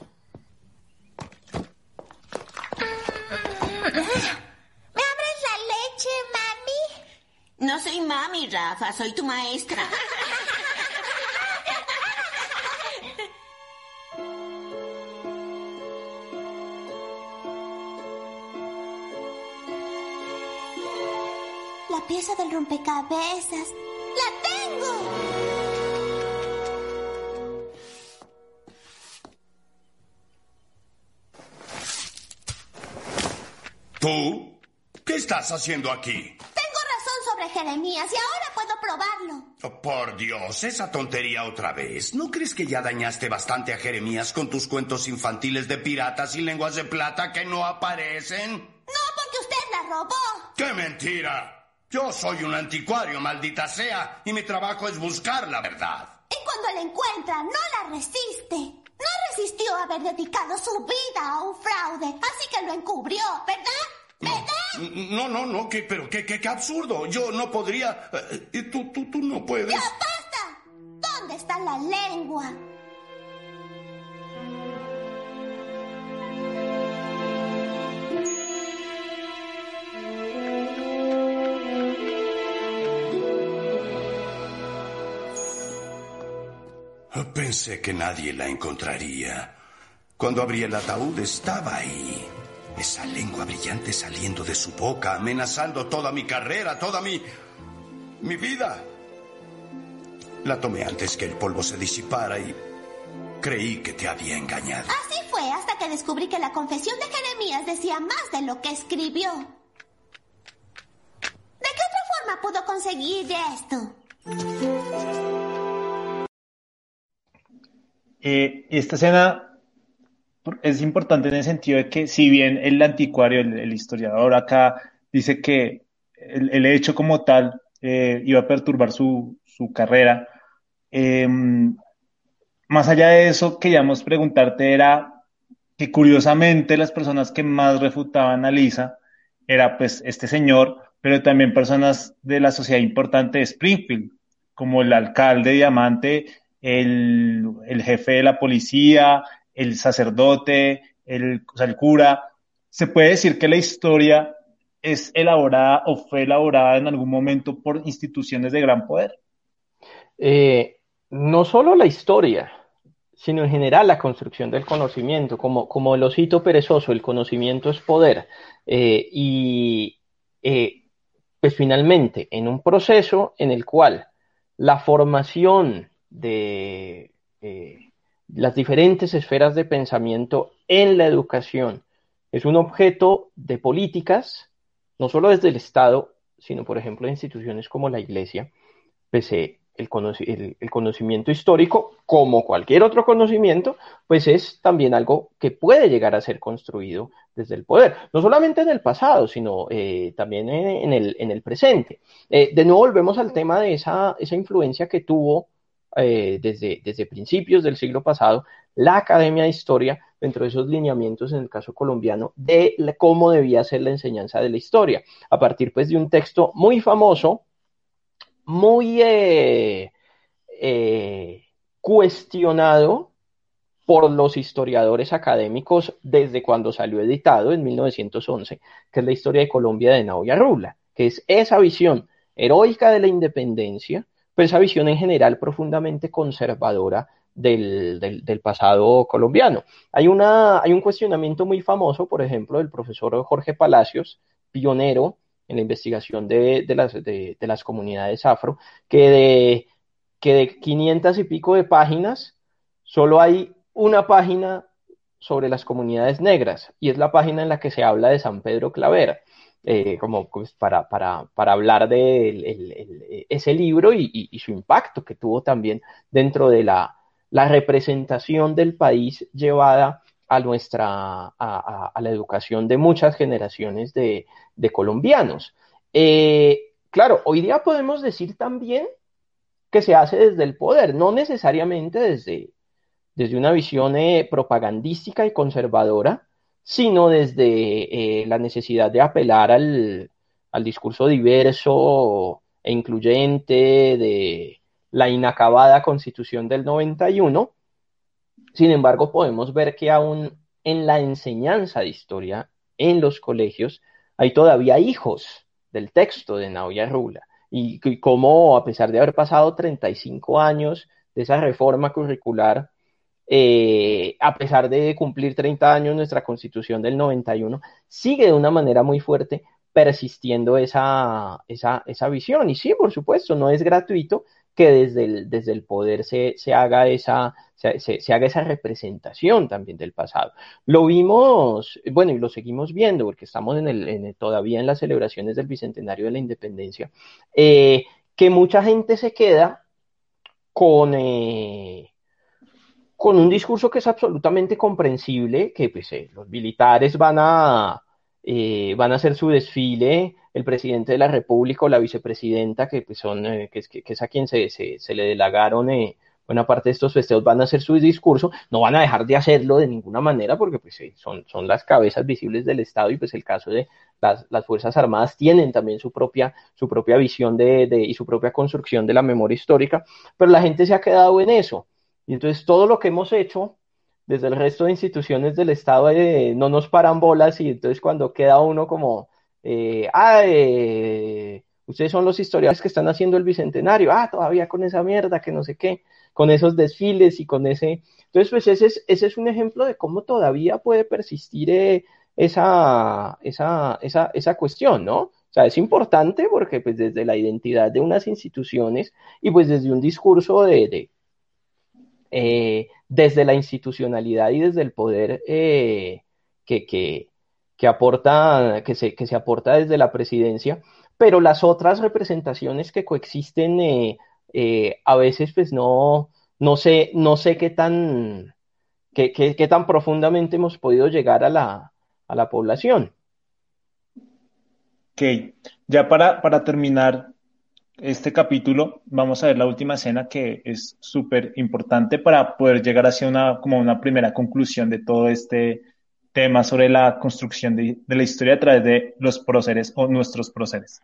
¿Me abres la leche, mami? No soy mami, Rafa. Soy tu maestra. La pieza del rompecabezas. ¡La tengo! ¿Tú? ¿Qué estás haciendo aquí? Tengo razón sobre Jeremías y ahora puedo probarlo. Oh, por Dios, esa tontería otra vez. ¿No crees que ya dañaste bastante a Jeremías con tus cuentos infantiles de piratas y lenguas de plata que no aparecen? No, porque usted la robó. ¡Qué mentira! Yo soy un anticuario, maldita sea, y mi trabajo es buscar la verdad. Y cuando la encuentra, no la resiste. No resistió haber dedicado su vida a un fraude, así que lo encubrió, ¿verdad? ¿Verdad? No, no, no, ¿qué, pero qué, qué, qué absurdo. Yo no podría... Eh, tú, tú, tú no puedes... ¡Ya basta! ¿Dónde está la lengua? Pensé que nadie la encontraría. Cuando abrí el ataúd estaba ahí. Esa lengua brillante saliendo de su boca, amenazando toda mi carrera, toda mi... mi vida. La tomé antes que el polvo se disipara y creí que te había engañado. Así fue hasta que descubrí que la confesión de Jeremías decía más de lo que escribió. ¿De qué otra forma pudo conseguir esto? Eh, esta escena es importante en el sentido de que si bien el anticuario, el, historiador acá dice que el, hecho como tal eh, iba a perturbar su, su carrera, eh, más allá de eso, queríamos preguntarte era que curiosamente las personas que más refutaban a Lisa era pues este señor, pero también personas de la sociedad importante de Springfield, como el alcalde Diamante, el, jefe de la policía, el sacerdote, el cura. Se puede decir que la historia es elaborada o fue elaborada en algún momento por instituciones de gran poder. Eh, no solo la historia, sino en general la construcción del conocimiento, como, como el osito perezoso, el conocimiento es poder. Eh, y eh, pues finalmente, en un proceso en el cual la formación de eh, las diferentes esferas de pensamiento en la educación es un objeto de políticas, no solo desde el Estado, sino por ejemplo de instituciones como la Iglesia, pues eh, el, conoci el, el, conocimiento histórico, como cualquier otro conocimiento, pues es también algo que puede llegar a ser construido desde el poder, no solamente en el pasado, sino eh, también en, el, en, el, presente. De nuevo volvemos al tema de esa, esa influencia que tuvo eh, desde, desde principios del siglo pasado la Academia de Historia dentro de esos lineamientos en el caso colombiano de cómo debía ser la enseñanza de la historia, a partir pues de un texto muy famoso, muy eh, eh, cuestionado por los historiadores académicos desde cuando salió editado en 1911, que es la historia de Colombia de Naoya Rula, que es esa visión heroica de la independencia, pues esa visión en general profundamente conservadora del, del, pasado colombiano. Hay, una, hay un cuestionamiento muy famoso, por ejemplo, del profesor Jorge Palacios, pionero en la investigación de, de, las, de, las, comunidades afro, que de, que de 500 y pico de páginas, solo hay una página sobre las comunidades negras, y es la página en la que se habla de San Pedro Clavera. Eh, como pues, para, para, para, hablar de ese libro y, y, su impacto que tuvo también dentro de la, la representación del país llevada a nuestra, a, la educación de muchas generaciones de, colombianos. Eh, claro, hoy día podemos decir también que se hace desde el poder, no necesariamente desde, desde una visión eh, propagandística y conservadora, sino desde eh, la necesidad de apelar al, al discurso diverso e incluyente, de, la inacabada constitución del 91. Sin embargo, podemos ver que aún en la enseñanza de historia en los colegios hay todavía hijos del texto de Naoya Rula y, cómo, a pesar de haber pasado 35 años de esa reforma curricular, eh, a pesar de cumplir 30 años nuestra constitución del 91, sigue de una manera muy fuerte persistiendo esa, esa, esa visión. Y sí, por supuesto, no es gratuito, que desde el, desde el poder se, se haga esa, se, se, haga esa representación también del pasado. Lo vimos, bueno, y lo seguimos viendo, porque estamos en el, todavía en las celebraciones del Bicentenario de la Independencia, eh, que mucha gente se queda con, eh, con un discurso que es absolutamente comprensible, que pues, eh, los militares van a, van a hacer su desfile, el presidente de la República o la vicepresidenta, que, pues, son, eh, que, es a quien se, se, le delagaron eh, buena parte de estos festejos, van a hacer su discurso, no van a dejar de hacerlo de ninguna manera porque pues, son, son las cabezas visibles del Estado y pues el caso de las, las Fuerzas Armadas tienen también su propia, su propia visión de, de, y su propia construcción de la memoria histórica, pero la gente se ha quedado en eso. Y entonces todo lo que hemos hecho desde el resto de instituciones del Estado eh, no nos paran bolas y entonces cuando queda uno como eh, ah, eh, ustedes son los historiadores que están haciendo el bicentenario, ah, todavía con esa mierda, que no sé qué, con esos desfiles y con ese... Entonces, pues ese es, ese es un ejemplo de cómo todavía puede persistir esa, esa, esa, esa cuestión, ¿no? O sea, es importante porque pues desde la identidad de unas instituciones y pues desde un discurso de eh, desde la institucionalidad y desde el poder que, que, que aporta, que se, que se aporta desde la presidencia, pero las otras representaciones que coexisten eh, eh, a veces pues no, no sé, no sé qué tan, qué, qué, tan profundamente hemos podido llegar a la, a la población. Ok, ya para, para terminar este capítulo, vamos a ver la última escena que es súper importante para poder llegar hacia una, como una primera conclusión de todo este, tema sobre la construcción de, de la historia a través de los próceres o nuestros próceres.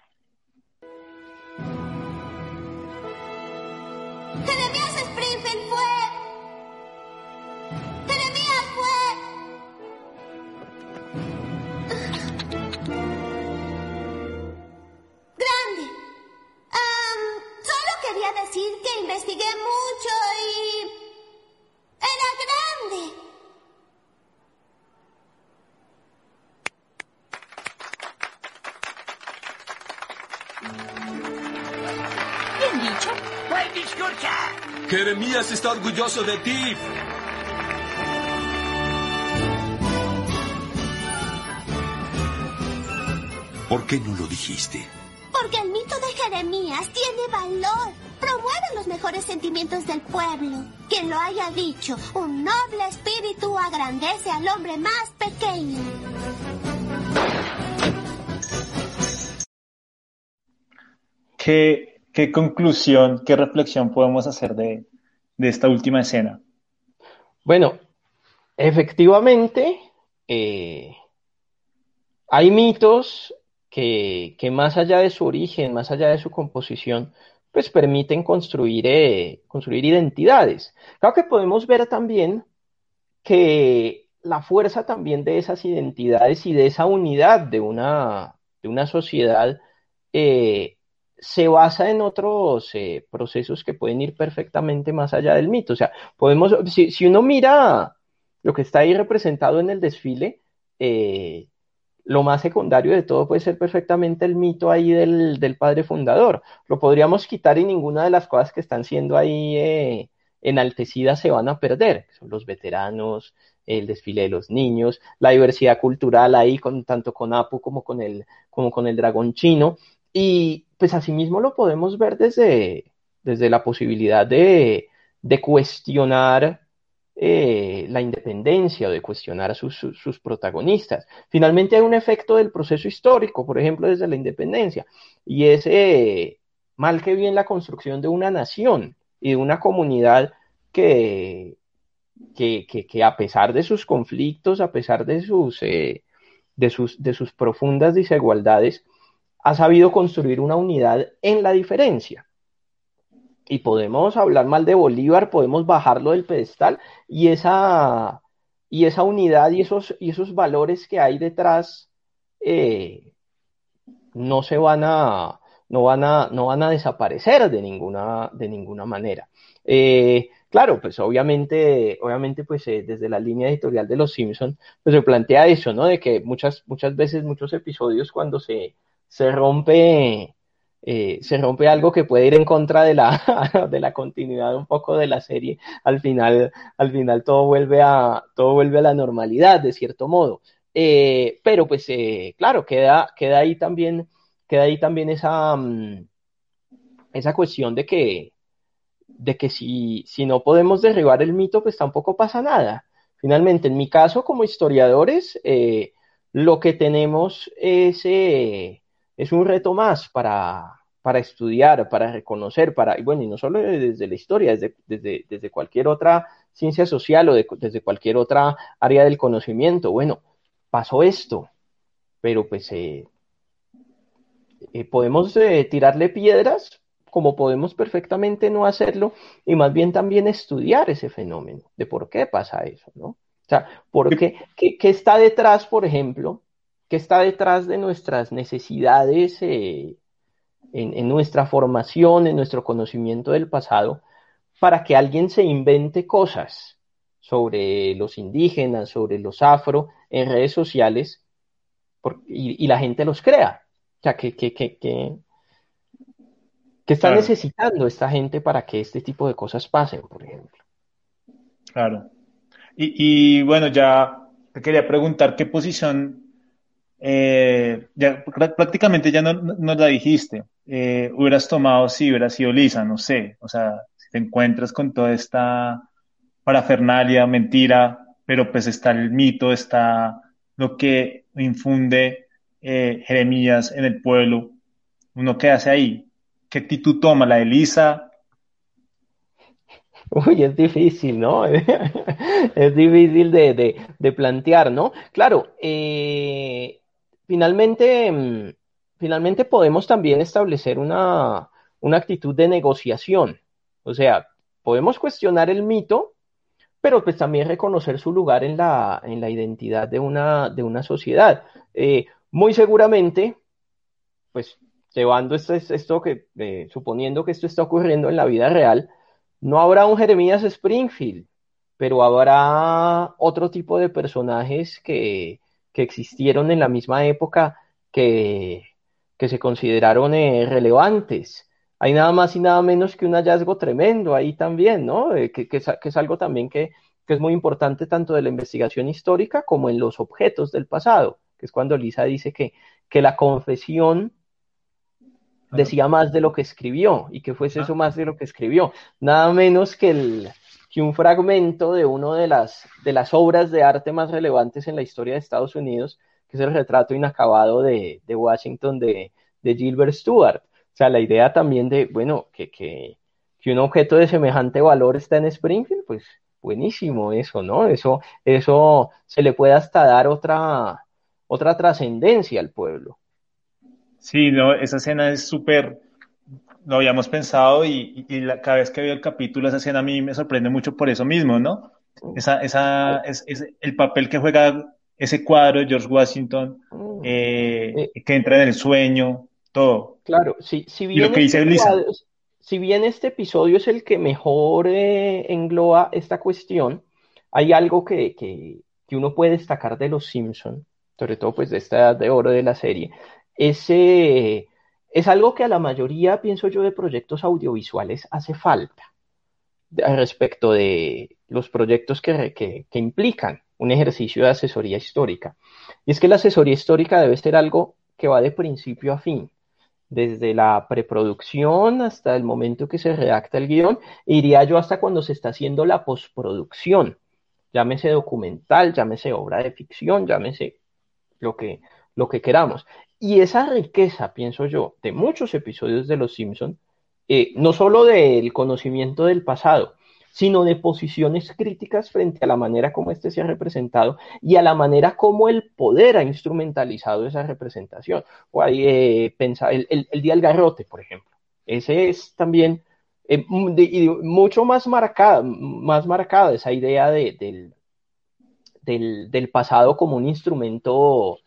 Jeremías está orgulloso de ti. ¿Por qué no lo dijiste? Porque el mito de Jeremías tiene valor. Promueve los mejores sentimientos del pueblo. Quien lo haya dicho, un noble espíritu agrandece al hombre más pequeño. ¿Qué, ¿Qué conclusión, qué reflexión podemos hacer de, esta última escena? Bueno, efectivamente, eh, hay mitos que, más allá de su origen, más allá de su composición, pues permiten construir, eh, construir identidades. Claro que podemos ver también que la fuerza también de esas identidades y de esa unidad de una, de una sociedad eh, se basa en otros eh, procesos que pueden ir perfectamente más allá del mito. O sea, podemos, si, si uno mira lo que está ahí representado en el desfile, eh, lo más secundario de todo puede ser perfectamente el mito ahí del, del, padre fundador. Lo podríamos quitar y ninguna de las cosas que están siendo ahí eh, enaltecidas se van a perder. Son los veteranos, el desfile de los niños, la diversidad cultural ahí, con, tanto con Apu como con el, como con el dragón chino. Y pues asimismo lo podemos ver desde, desde la posibilidad de, de cuestionar eh, la independencia o de cuestionar a sus, sus, protagonistas. Finalmente hay un efecto del proceso histórico, por ejemplo, desde la independencia, y es eh, mal que bien la construcción de una nación y de una comunidad que, que, que, a pesar de sus conflictos, a pesar de sus, eh, de sus, de sus profundas desigualdades, ha sabido construir una unidad en la diferencia. Y podemos hablar mal de Bolívar, podemos bajarlo del pedestal y esa, y esa unidad y esos, y esos valores que hay detrás eh, no se van a, no van a, no van a desaparecer de ninguna, de ninguna manera. Eh, claro, pues obviamente, obviamente, pues eh, desde la línea editorial de Los Simpson, pues se plantea eso, ¿no? De que muchas, muchas veces, muchos episodios cuando se, se rompe, eh, se rompe algo que puede ir en contra de la, de la continuidad un poco de la serie, al final, al final todo vuelve a, todo vuelve a la normalidad, de cierto modo. Eh, pero pues, eh, claro, queda, queda ahí también, queda ahí también esa, mm, esa cuestión de que, de que si, si no podemos derribar el mito, pues tampoco pasa nada. Finalmente, en mi caso, como historiadores, lo que tenemos es es un reto más para, para estudiar, para reconocer, para, y bueno, y no solo desde la historia, desde, desde, desde cualquier otra ciencia social o desde cualquier otra área del conocimiento. Bueno, pasó esto, pero pues eh, eh, podemos eh, tirarle piedras como podemos perfectamente no hacerlo y más bien también estudiar ese fenómeno de por qué pasa eso, ¿no? O sea, ¿por qué, qué, qué está detrás, por ejemplo, qué está detrás de nuestras necesidades eh, en, nuestra formación, en nuestro conocimiento del pasado, para que alguien se invente cosas sobre los indígenas, sobre los afro en redes sociales y, la gente los crea. O sea, que, que, que, que, está necesitando esta gente para que este tipo de cosas pasen, por ejemplo. Claro. Y, y bueno, ya te quería preguntar qué posición eh, ya, prácticamente ya no, nos la dijiste. Eh, hubieras tomado si hubieras sido lisa, no sé. O sea, si te encuentras con toda esta parafernalia, mentira, pero pues está el mito, está lo que infunde eh, Jeremías en el pueblo. Uno qué hace ahí. ¿Qué actitud toma la de Lisa? Uy, es difícil, ¿no? es difícil de, de, de, plantear, ¿no? Claro, eh, finalmente, mm, finalmente podemos también establecer una, una actitud de negociación. O sea, podemos cuestionar el mito, pero pues también reconocer su lugar en la, en la identidad de una, de una sociedad. Eh, muy seguramente, pues llevando esto, esto que, eh, suponiendo que esto está ocurriendo en la vida real, no habrá un Jeremías Springfield, pero habrá otro tipo de personajes que, que existieron en la misma época que, que se consideraron eh, relevantes. Hay nada más y nada menos que un hallazgo tremendo ahí también, ¿no? Eh, que, que, es, algo también que, que es muy importante tanto de la investigación histórica como en los objetos del pasado, que es cuando Lisa dice que, que la confesión decía más de lo que escribió y que fuese eso más de lo que escribió. Nada menos que el, que un fragmento de una de las, de las obras de arte más relevantes en la historia de Estados Unidos, que es el retrato inacabado de, de Washington de, de, Gilbert Stuart. O sea, la idea también de, bueno, que, que, que un objeto de semejante valor está en Springfield, pues buenísimo eso, ¿no? Eso, eso se le puede hasta dar otra, otra trascendencia al pueblo. Sí, no, esa escena es súper lo habíamos pensado y, cada vez que veo el capítulo, esa escena a mí me sorprende mucho por eso mismo, ¿no? Esa, esa, es, el papel que juega ese cuadro de George Washington, eh, que entra en el sueño, todo. Claro, si, si bien, y lo que dice este, si bien este episodio es el que mejor eh, engloba esta cuestión, hay algo que, que, que, uno puede destacar de los Simpson, sobre todo pues de esta edad de oro de la serie, ese es algo que a la mayoría, pienso yo, de proyectos audiovisuales hace falta respecto de los proyectos que, que, implican un ejercicio de asesoría histórica. Y es que la asesoría histórica debe ser algo que va de principio a fin, desde la preproducción hasta el momento que se redacta el guion, e iría yo hasta cuando se está haciendo la postproducción, llámese documental, llámese obra de ficción, llámese lo que, lo que queramos. Y esa riqueza, pienso yo, de muchos episodios de Los Simpson, eh, no solo del conocimiento del pasado, sino de posiciones críticas frente a la manera como éste se ha representado y a la manera como el poder ha instrumentalizado esa representación. O ahí eh, pensa, el, el, el, Día del Garrote, por ejemplo. Ese es también eh, mucho más marcada, más marcada esa idea de, del, del, pasado como un instrumento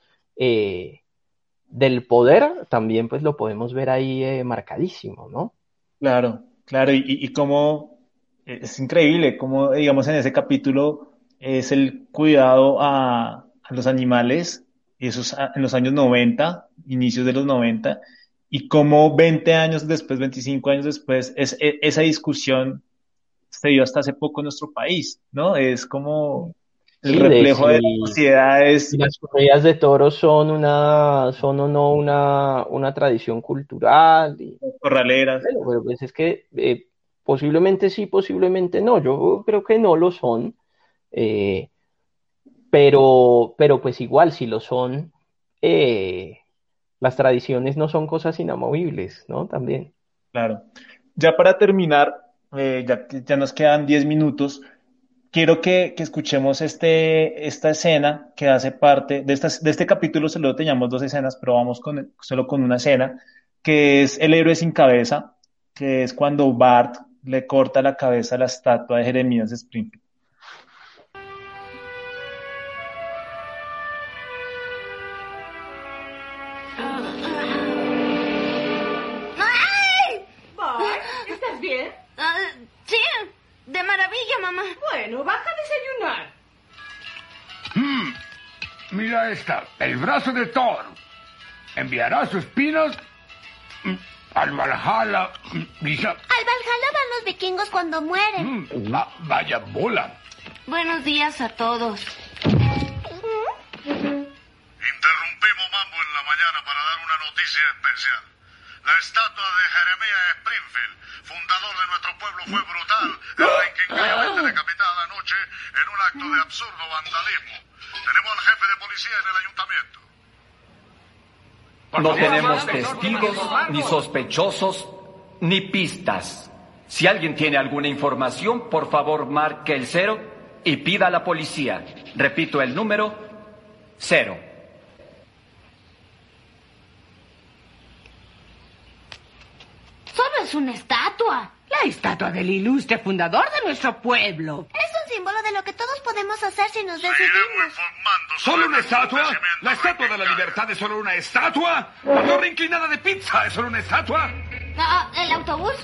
del poder también pues lo podemos ver ahí eh, marcadísimo, ¿no? Claro, claro, y, y cómo es increíble, cómo digamos en ese capítulo es el cuidado a, a los animales, esos en los años 90, inicios de los 90, y cómo 20 años después, 25 años después, es, es, esa discusión se dio hasta hace poco en nuestro país, ¿no? Es como el sí, reflejo de, de las sociedades. Las corridas de toros son una, son o no una, una tradición cultural. Y, Corraleras. Bueno, pero pues es que eh, posiblemente sí, posiblemente no. Yo creo que no lo son. Eh, pero, pero pues igual, si lo son, eh, las tradiciones no son cosas inamovibles, ¿no? También. Claro. Ya para terminar, ya, ya nos quedan 10 minutos quiero que, que, escuchemos este, esta escena que hace parte de, estas, de este capítulo, solo teníamos dos escenas, pero vamos con, solo con una escena, que es El héroe sin cabeza, que es cuando Bart le corta la cabeza a la estatua de Jeremías Springfield. De maravilla, mamá. Bueno, baja a desayunar. Mm, mira esta, el brazo de Thor. Enviará sus pinos mm, al Valhalla. Lisa. Al Valhalla van los vikingos cuando mueren. Mm, va, vaya bola. Buenos días a todos. Interrumpimos Mambo en la mañana para dar una noticia especial. La estatua de Jeremías Springfield, fundador de nuestro pueblo, fue brutal e inquincayamente decapitada anoche en un acto de absurdo vandalismo. Tenemos al jefe de policía en el ayuntamiento. No tenemos testigos, ni sospechosos, ni pistas. Si alguien tiene alguna información, por favor marque el cero y pida a la policía. Repito el número, cero. Solo es una estatua. La estatua del ilustre fundador de nuestro pueblo. Es un símbolo de lo que todos podemos hacer si nos decidimos. ¿Solo una estatua? ¿La estatua de la libertad es solo una estatua? ¿La torre inclinada de pizza es solo una estatua? Ah, ¿El autobús?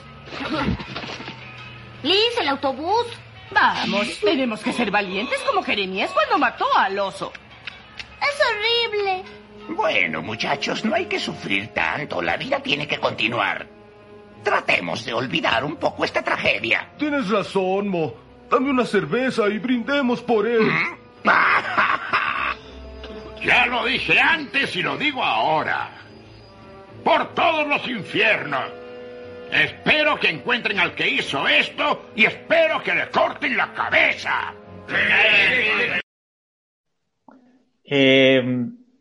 Liz, el autobús. Vamos, tenemos que ser valientes como Jeremías cuando mató al oso. Es horrible. Bueno, muchachos, no hay que sufrir tanto. La vida tiene que continuar. Tratemos de olvidar un poco esta tragedia. Tienes razón, Mo. Dame una cerveza y brindemos por él. ya lo dije antes y lo digo ahora. Por todos los infiernos. Espero que encuentren al que hizo esto y espero que le corten la cabeza. Eh,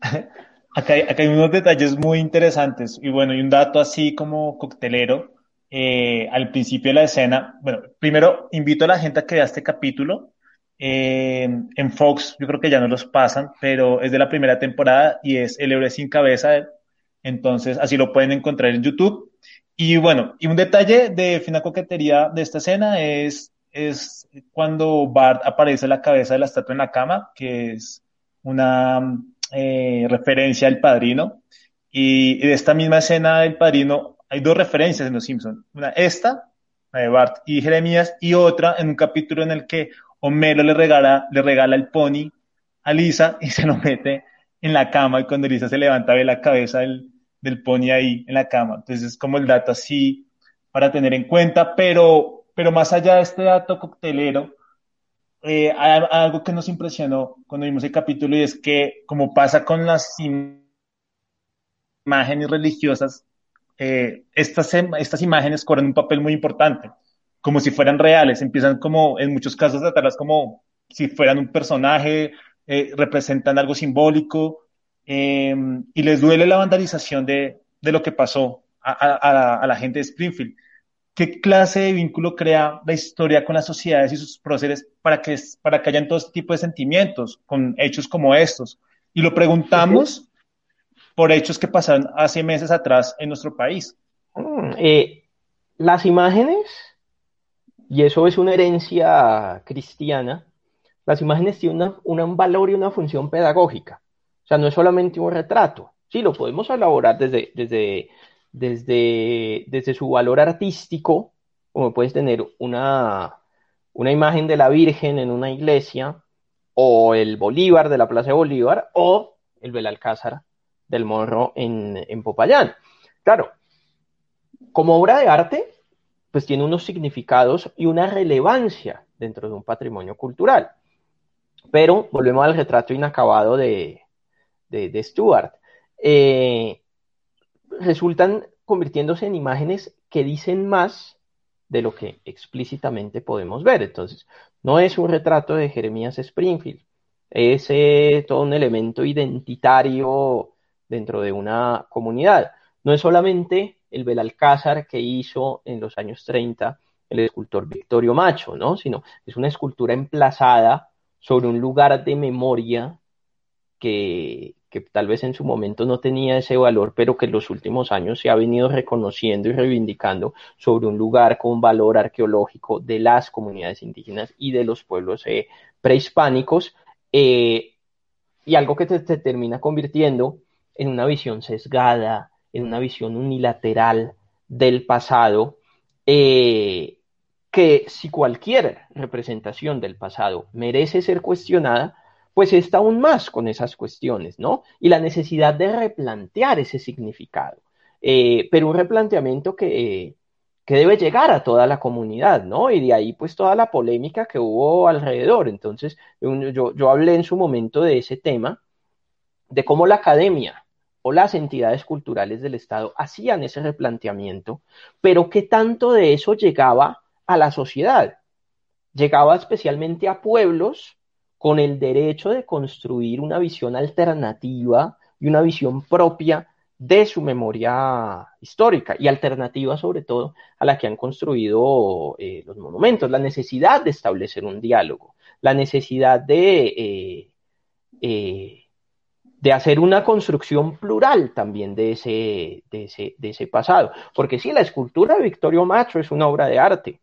acá, hay, acá, hay, unos detalles muy interesantes y bueno, y un dato así como coctelero. Eh, al principio de la escena, bueno, primero invito a la gente a que vea este capítulo. Eh, en Fox, yo creo que ya no los pasan, pero es de la primera temporada y es El héroe sin cabeza. Entonces, así lo pueden encontrar en YouTube. Y bueno, y un detalle de fina coquetería de esta escena es, es cuando Bart aparece la cabeza de la estatua en la cama, que es una eh, referencia al padrino. Y, de esta misma escena del padrino hay dos referencias en Los Simpsons. Una, esta, la de Bart y Jeremías, y otra en un capítulo en el que Homero le regala, le regala el pony a Lisa y se lo mete en la cama y cuando Lisa se levanta ve la cabeza del, del pony ahí en la cama. Entonces es como el dato así para tener en cuenta, pero, pero más allá de este dato coctelero, eh, hay algo que nos impresionó cuando vimos el capítulo y es que como pasa con las imágenes religiosas, eh, estas, estas imágenes cobran un papel muy importante, como si fueran reales, empiezan como en muchos casos a tratarlas como si fueran un personaje, eh, representan algo simbólico y les duele la vandalización de, de lo que pasó a, la gente de Springfield. ¿Qué clase de vínculo crea la historia con las sociedades y sus próceres para que, para que hayan todo este tipo de sentimientos con hechos como estos? Y lo preguntamos por hechos que pasaron hace meses atrás en nuestro país. Mm, eh, las imágenes, y eso es una herencia cristiana, las imágenes tienen un valor y una función pedagógica. O sea, no es solamente un retrato. Sí, lo podemos elaborar desde, desde desde, desde su valor artístico, como puedes tener una, una imagen de la Virgen en una iglesia, o el Bolívar de la Plaza de Bolívar, o el Belalcázar del Morro en, Popayán. Claro, como obra de arte, pues tiene unos significados y una relevancia dentro de un patrimonio cultural. Pero volvemos al retrato inacabado de, de, de Stuart. Eh, resultan convirtiéndose en imágenes que dicen más de lo que explícitamente podemos ver. Entonces, no es un retrato de Jeremías Springfield, es eh, todo un elemento identitario dentro de una comunidad. No es solamente el Belalcázar que hizo en los años 30 el escultor Victorio Macho, ¿no? Sino es una escultura emplazada sobre un lugar de memoria que, que tal vez en su momento no tenía ese valor, pero que en los últimos años se ha venido reconociendo y reivindicando sobre un lugar con valor arqueológico de las comunidades indígenas y de los pueblos eh, prehispánicos, eh, y algo que te, termina convirtiendo en una visión sesgada, en una visión unilateral del pasado, eh, que si cualquier representación del pasado merece ser cuestionada, pues está aún más con esas cuestiones, ¿no? Y la necesidad de replantear ese significado, eh, pero un replanteamiento que, que debe llegar a toda la comunidad, ¿no? Y de ahí pues toda la polémica que hubo alrededor. Entonces, yo, yo hablé en su momento de ese tema, de cómo la academia o las entidades culturales del Estado hacían ese replanteamiento, pero que tanto de eso llegaba a la sociedad, llegaba especialmente a pueblos con el derecho de construir una visión alternativa y una visión propia de su memoria histórica y alternativa sobre todo a la que han construido eh, los monumentos, la necesidad de establecer un diálogo, la necesidad de, eh, eh, de hacer una construcción plural también de ese, de, ese, de ese pasado. Porque sí, la escultura de Victorio Macho es una obra de arte,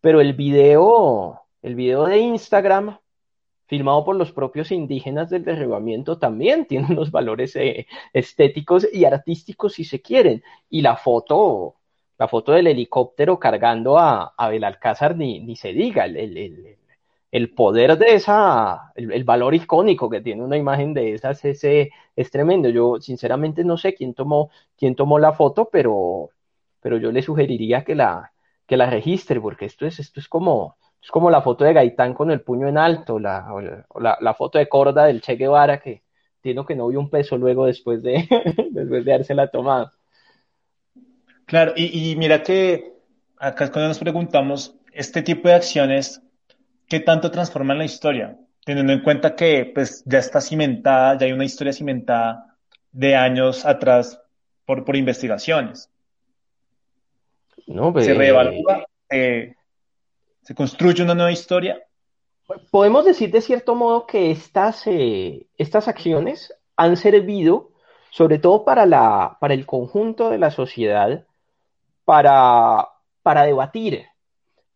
pero el video, el video de Instagram filmado por los propios indígenas del derribamiento, también tiene unos valores eh, estéticos y artísticos, si se quieren. Y la foto, la foto del helicóptero cargando a, a Belalcázar, ni, ni se diga, el, poder de esa, el, valor icónico que tiene una imagen de esas es, es tremendo. Yo, sinceramente, no sé quién tomó, quién tomó la foto, pero, pero yo le sugeriría que la, que la registre, porque esto es, esto es como es como la foto de Gaitán con el puño en alto, la, o la, foto de Corda del Che Guevara que tiene que no vio un peso luego después de, después de la tomado. Claro, y, mira que acá cuando nos preguntamos, este tipo de acciones, ¿qué tanto transforman la historia? Teniendo en cuenta que pues ya está cimentada, ya hay una historia cimentada de años atrás por, por investigaciones. No. Se reevalúa, eh, ¿Se construye una nueva historia? Podemos decir de cierto modo que estas, eh, estas acciones han servido sobre todo para, la, para el conjunto de la sociedad, para, para debatir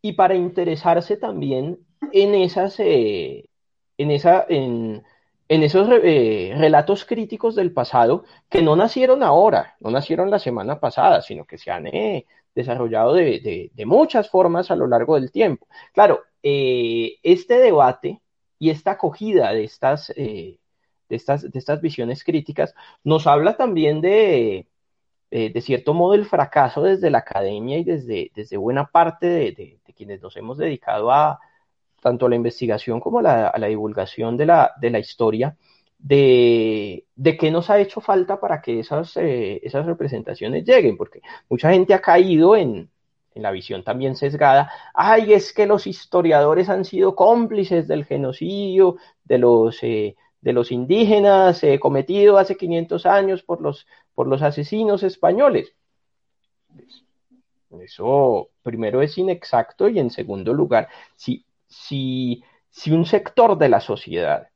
y para interesarse también en esas, eh, en, esa, en, en esos eh, relatos críticos del pasado que no nacieron ahora, no nacieron la semana pasada, sino que se han eh, desarrollado de, muchas formas a lo largo del tiempo. Claro, este debate y esta acogida de estas, de, estas, de estas visiones críticas nos habla también de, de cierto modo, el fracaso desde la academia y desde, desde buena parte de quienes nos hemos dedicado a tanto a la investigación como a la, divulgación de la, de la historia, de, qué nos ha hecho falta para que esas, eh, esas representaciones lleguen, porque mucha gente ha caído en, la visión también sesgada, ay, es que los historiadores han sido cómplices del genocidio de los, eh, de los indígenas eh, cometido hace 500 años por los, por los asesinos españoles. Eso primero es inexacto y en segundo lugar, si un sector de la sociedad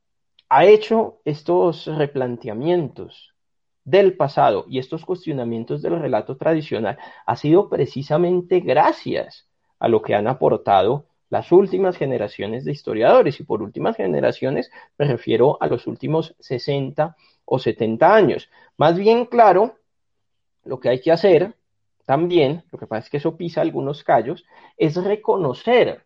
ha hecho estos replanteamientos del pasado y estos cuestionamientos del relato tradicional, ha sido precisamente gracias a lo que han aportado las últimas generaciones de historiadores. Y por últimas generaciones me refiero a los últimos 60 o 70 años. Más bien, claro, lo que hay que hacer también, lo que pasa es que eso pisa algunos callos, es reconocer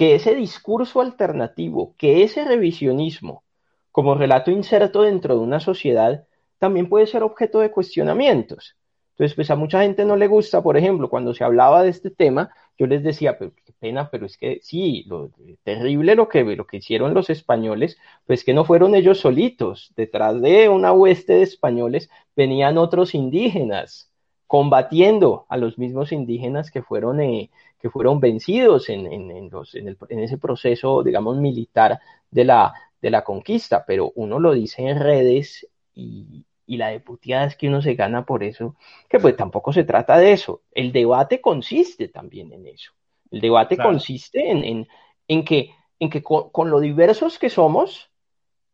que ese discurso alternativo, que ese revisionismo como relato inserto dentro de una sociedad, también puede ser objeto de cuestionamientos. Entonces, pues a mucha gente no le gusta, por ejemplo, cuando se hablaba de este tema, yo les decía, pero qué pena, pero es que sí, lo terrible lo que, lo que hicieron los españoles, pues que no fueron ellos solitos, detrás de una hueste de españoles venían otros indígenas combatiendo a los mismos indígenas que fueron eh, que fueron vencidos en, en, los, en, el, en, ese proceso, digamos, militar de la, de la conquista, pero uno lo dice en redes y, y la de es que uno se gana por eso, que pues tampoco se trata de eso. El debate consiste también en eso. El debate consiste en, en, en, que, en que con, con lo diversos que somos,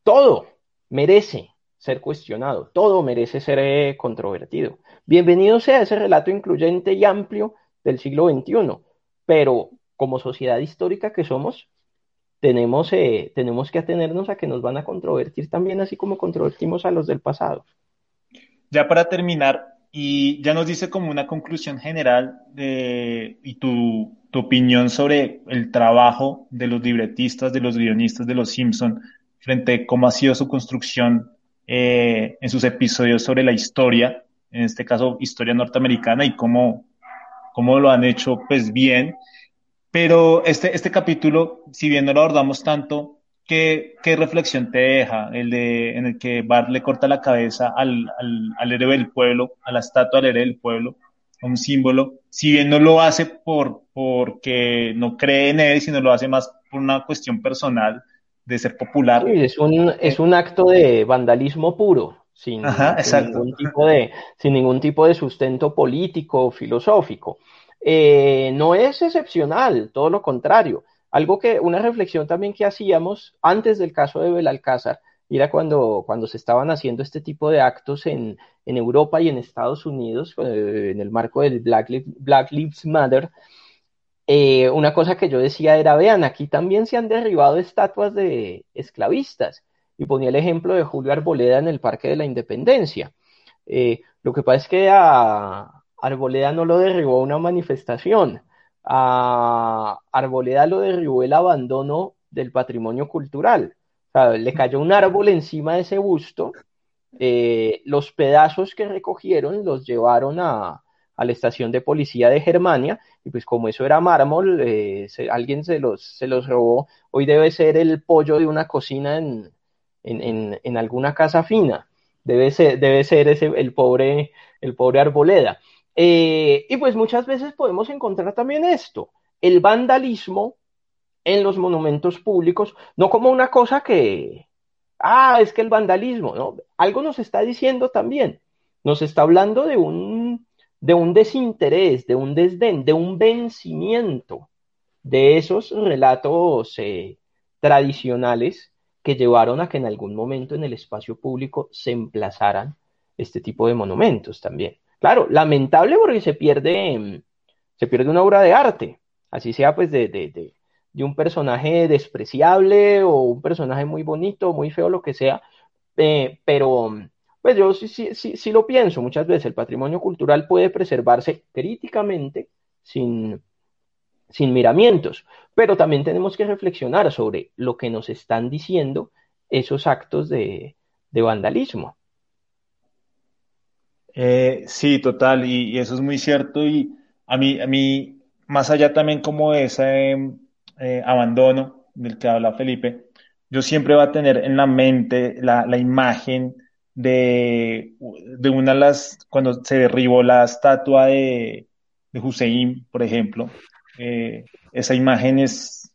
todo merece ser cuestionado, todo merece ser eh, controvertido. Bienvenido sea ese relato incluyente y amplio del siglo XXI, pero como sociedad histórica que somos, tenemos, eh, tenemos que atenernos a que nos van a controvertir también, así como controvertimos a los del pasado. Ya para terminar, y ya nos dice como una conclusión general de, y tu, tu opinión sobre el trabajo de los libretistas, de los guionistas de Los Simpson frente a cómo ha sido su construcción eh, en sus episodios sobre la historia, en este caso historia norteamericana y cómo cómo lo han hecho pues bien. Pero este, este capítulo, si bien no lo abordamos tanto, ¿qué, qué reflexión te deja? El de, en el que Bart le corta la cabeza al, al, héroe del pueblo, a la estatua del héroe del pueblo, un símbolo, si bien no lo hace por, porque no cree en él, sino lo hace más por una cuestión personal de ser popular. Es un, es un acto de vandalismo puro, sin, ningún tipo de, sin ningún tipo de sustento político o filosófico. Eh, no es excepcional, todo lo contrario. Algo que, una reflexión también que hacíamos antes del caso de Belalcázar, era cuando, cuando se estaban haciendo este tipo de actos en, en Europa y en Estados Unidos, eh, en el marco del Black, Black Lives Matter, eh, una cosa que yo decía era, vean, aquí también se han derribado estatuas de esclavistas y ponía el ejemplo de Julio Arboleda en el Parque de la Independencia. Eh, lo que pasa es que a Arboleda no lo derribó una manifestación, a Arboleda lo derribó el abandono del patrimonio cultural. le cayó un árbol encima de ese busto, eh, los pedazos que recogieron los llevaron a, la estación de policía de Germania, y pues como eso era mármol, eh, alguien se los, se los robó, hoy debe ser el pollo de una cocina en, en, en, alguna casa fina. Debe ser, debe ser ese, el, pobre, el pobre Arboleda. Eh, y pues muchas veces podemos encontrar también esto, el vandalismo en los monumentos públicos, no como una cosa que, ah, es que el vandalismo, ¿no? Algo nos está diciendo también, nos está hablando de un, de un desinterés, de un desdén, de un vencimiento de esos relatos eh, tradicionales que llevaron a que en algún momento en el espacio público se emplazaran este tipo de monumentos también. Claro, lamentable porque se pierde, se pierde una obra de arte, así sea pues de, de un personaje despreciable o un personaje muy bonito, muy feo, lo que sea, eh, pero pues yo sí, sí, sí, sí lo pienso muchas veces, el patrimonio cultural puede preservarse críticamente sin, sin miramientos, pero también tenemos que reflexionar sobre lo que nos están diciendo esos actos de, vandalismo. Eh, sí, total, y, eso es muy cierto, y a mí, a mí, más allá también como de ese eh, abandono del que habla Felipe, yo siempre voy a tener en la mente la, imagen de, de una de las, cuando se derribó la estatua de Hussein, por ejemplo, eh, esa imagen es,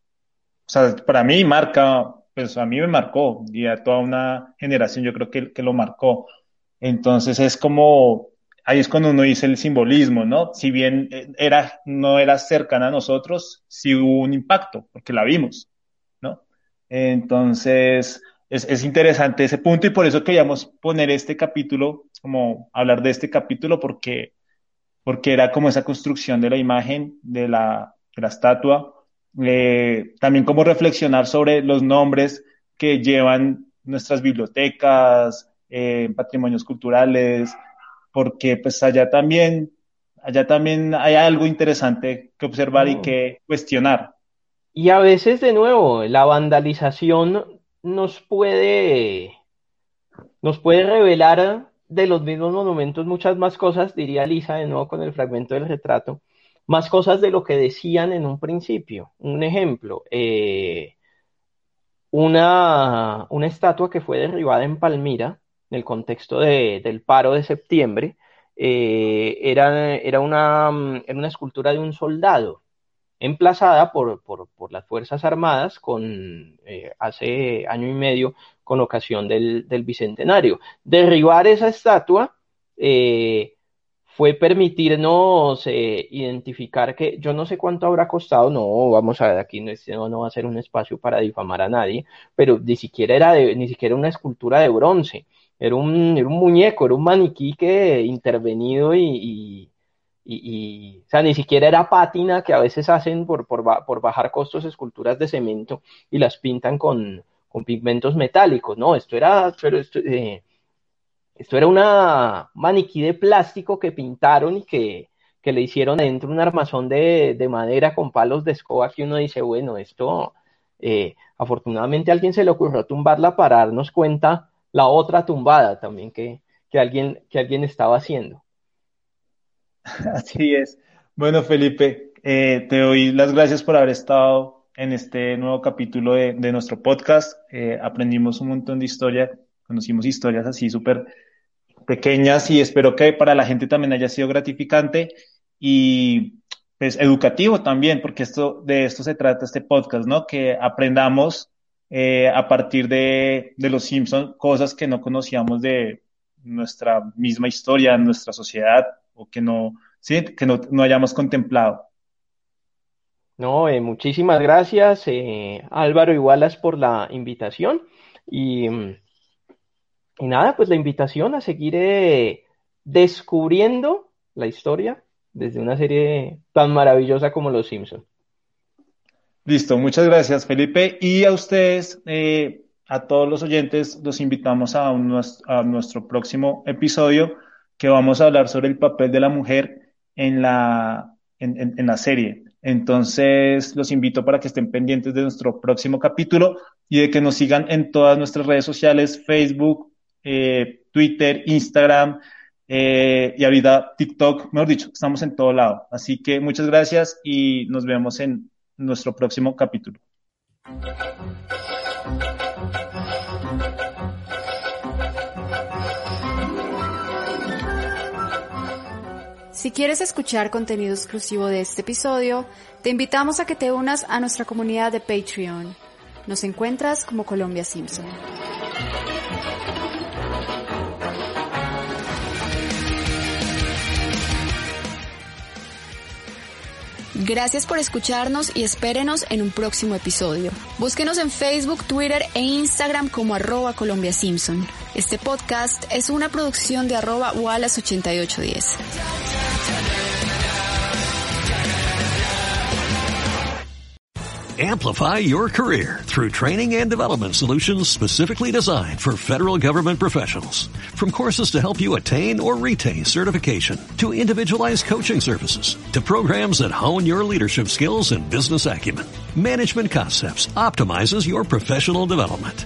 o sea, para mí marca, pues a mí me marcó y a toda una generación yo creo que, que lo marcó. Entonces es como, ahí es cuando uno dice el simbolismo, ¿no? Si bien eh, era, no era cercana a nosotros, sí hubo un impacto, porque la vimos, ¿no? Entonces, es, es interesante ese punto y por eso queríamos poner este capítulo, como hablar de este capítulo, porque porque era como esa construcción de la imagen, de la, de la estatua, eh, también como reflexionar sobre los nombres que llevan nuestras bibliotecas, eh, patrimonios culturales, porque pues allá también, allá también hay algo interesante que observar y que cuestionar. Y a veces, de nuevo, la vandalización nos puede, nos puede revelar de los mismos monumentos muchas más cosas, diría Lisa de nuevo con el fragmento del retrato, más cosas de lo que decían en un principio. Un ejemplo, eh, una, una, estatua que fue derribada en Palmira, en el contexto de, del paro de septiembre, eh, era, era, una, era una escultura de un soldado emplazada por, por, por, las Fuerzas Armadas con, eh, hace año y medio con ocasión del, del Bicentenario. Derribar esa estatua eh, fue permitirnos eh, identificar que yo no sé cuánto habrá costado, no, vamos a ver, aquí no, no va a ser un espacio para difamar a nadie, pero ni siquiera era de, ni siquiera una escultura de bronce, era un, era un muñeco, era un maniquí que intervenido y y, o sea, ni siquiera era pátina que a veces hacen por, por, por bajar costos esculturas de cemento y las pintan con, con pigmentos metálicos, no, esto era, pero esto, eh, esto era una maniquí de plástico que pintaron y que, que le hicieron dentro un armazón de, de, madera con palos de escoba que uno dice, bueno, esto, eh, afortunadamente a alguien se le ocurrió tumbarla para darnos cuenta la otra tumbada también que, que, alguien, que alguien estaba haciendo. Así es. Bueno, Felipe, eh, te doy las gracias por haber estado en este nuevo capítulo de, nuestro podcast. Eh, aprendimos un montón de historia, conocimos historias así súper pequeñas y espero que para la gente también haya sido gratificante y pues educativo también, porque esto, de esto se trata este podcast, ¿no? Que aprendamos eh, a partir de, de los Simpsons cosas que no conocíamos de nuestra misma historia, nuestra sociedad, o que no, ¿sí? que no, no hayamos contemplado. No, eh, muchísimas gracias, eh, Álvaro Wallace, por la invitación. Y, y, nada, pues la invitación a seguir eh, descubriendo la historia desde una serie tan maravillosa como Los Simpson. Listo, muchas gracias, Felipe. Y a ustedes, a todos los oyentes, los invitamos a, un, a nuestro próximo episodio que vamos a hablar sobre el papel de la mujer en la, en, la serie. Entonces, los invito para que estén pendientes de nuestro próximo capítulo y de que nos sigan en todas nuestras redes sociales, Facebook, eh, Twitter, Instagram eh, y ahorita TikTok, mejor dicho, estamos en todo lado. Así que muchas gracias y nos vemos en nuestro próximo capítulo. Si quieres escuchar contenido exclusivo de este episodio, te invitamos a que te unas a nuestra comunidad de Patreon. Nos encuentras como Colombia Simpson. Gracias por escucharnos y espérenos en un próximo episodio. Búsquenos en Facebook, Twitter e Instagram como arroba Colombia Simpson. Este podcast es una producción de arroba Wallace8810. Amplify your career through training and development solutions specifically designed for federal government professionals. From courses to help you attain or retain certification, to individualized coaching services, to programs that hone your leadership skills and business acumen, Management Concepts optimizes your professional development.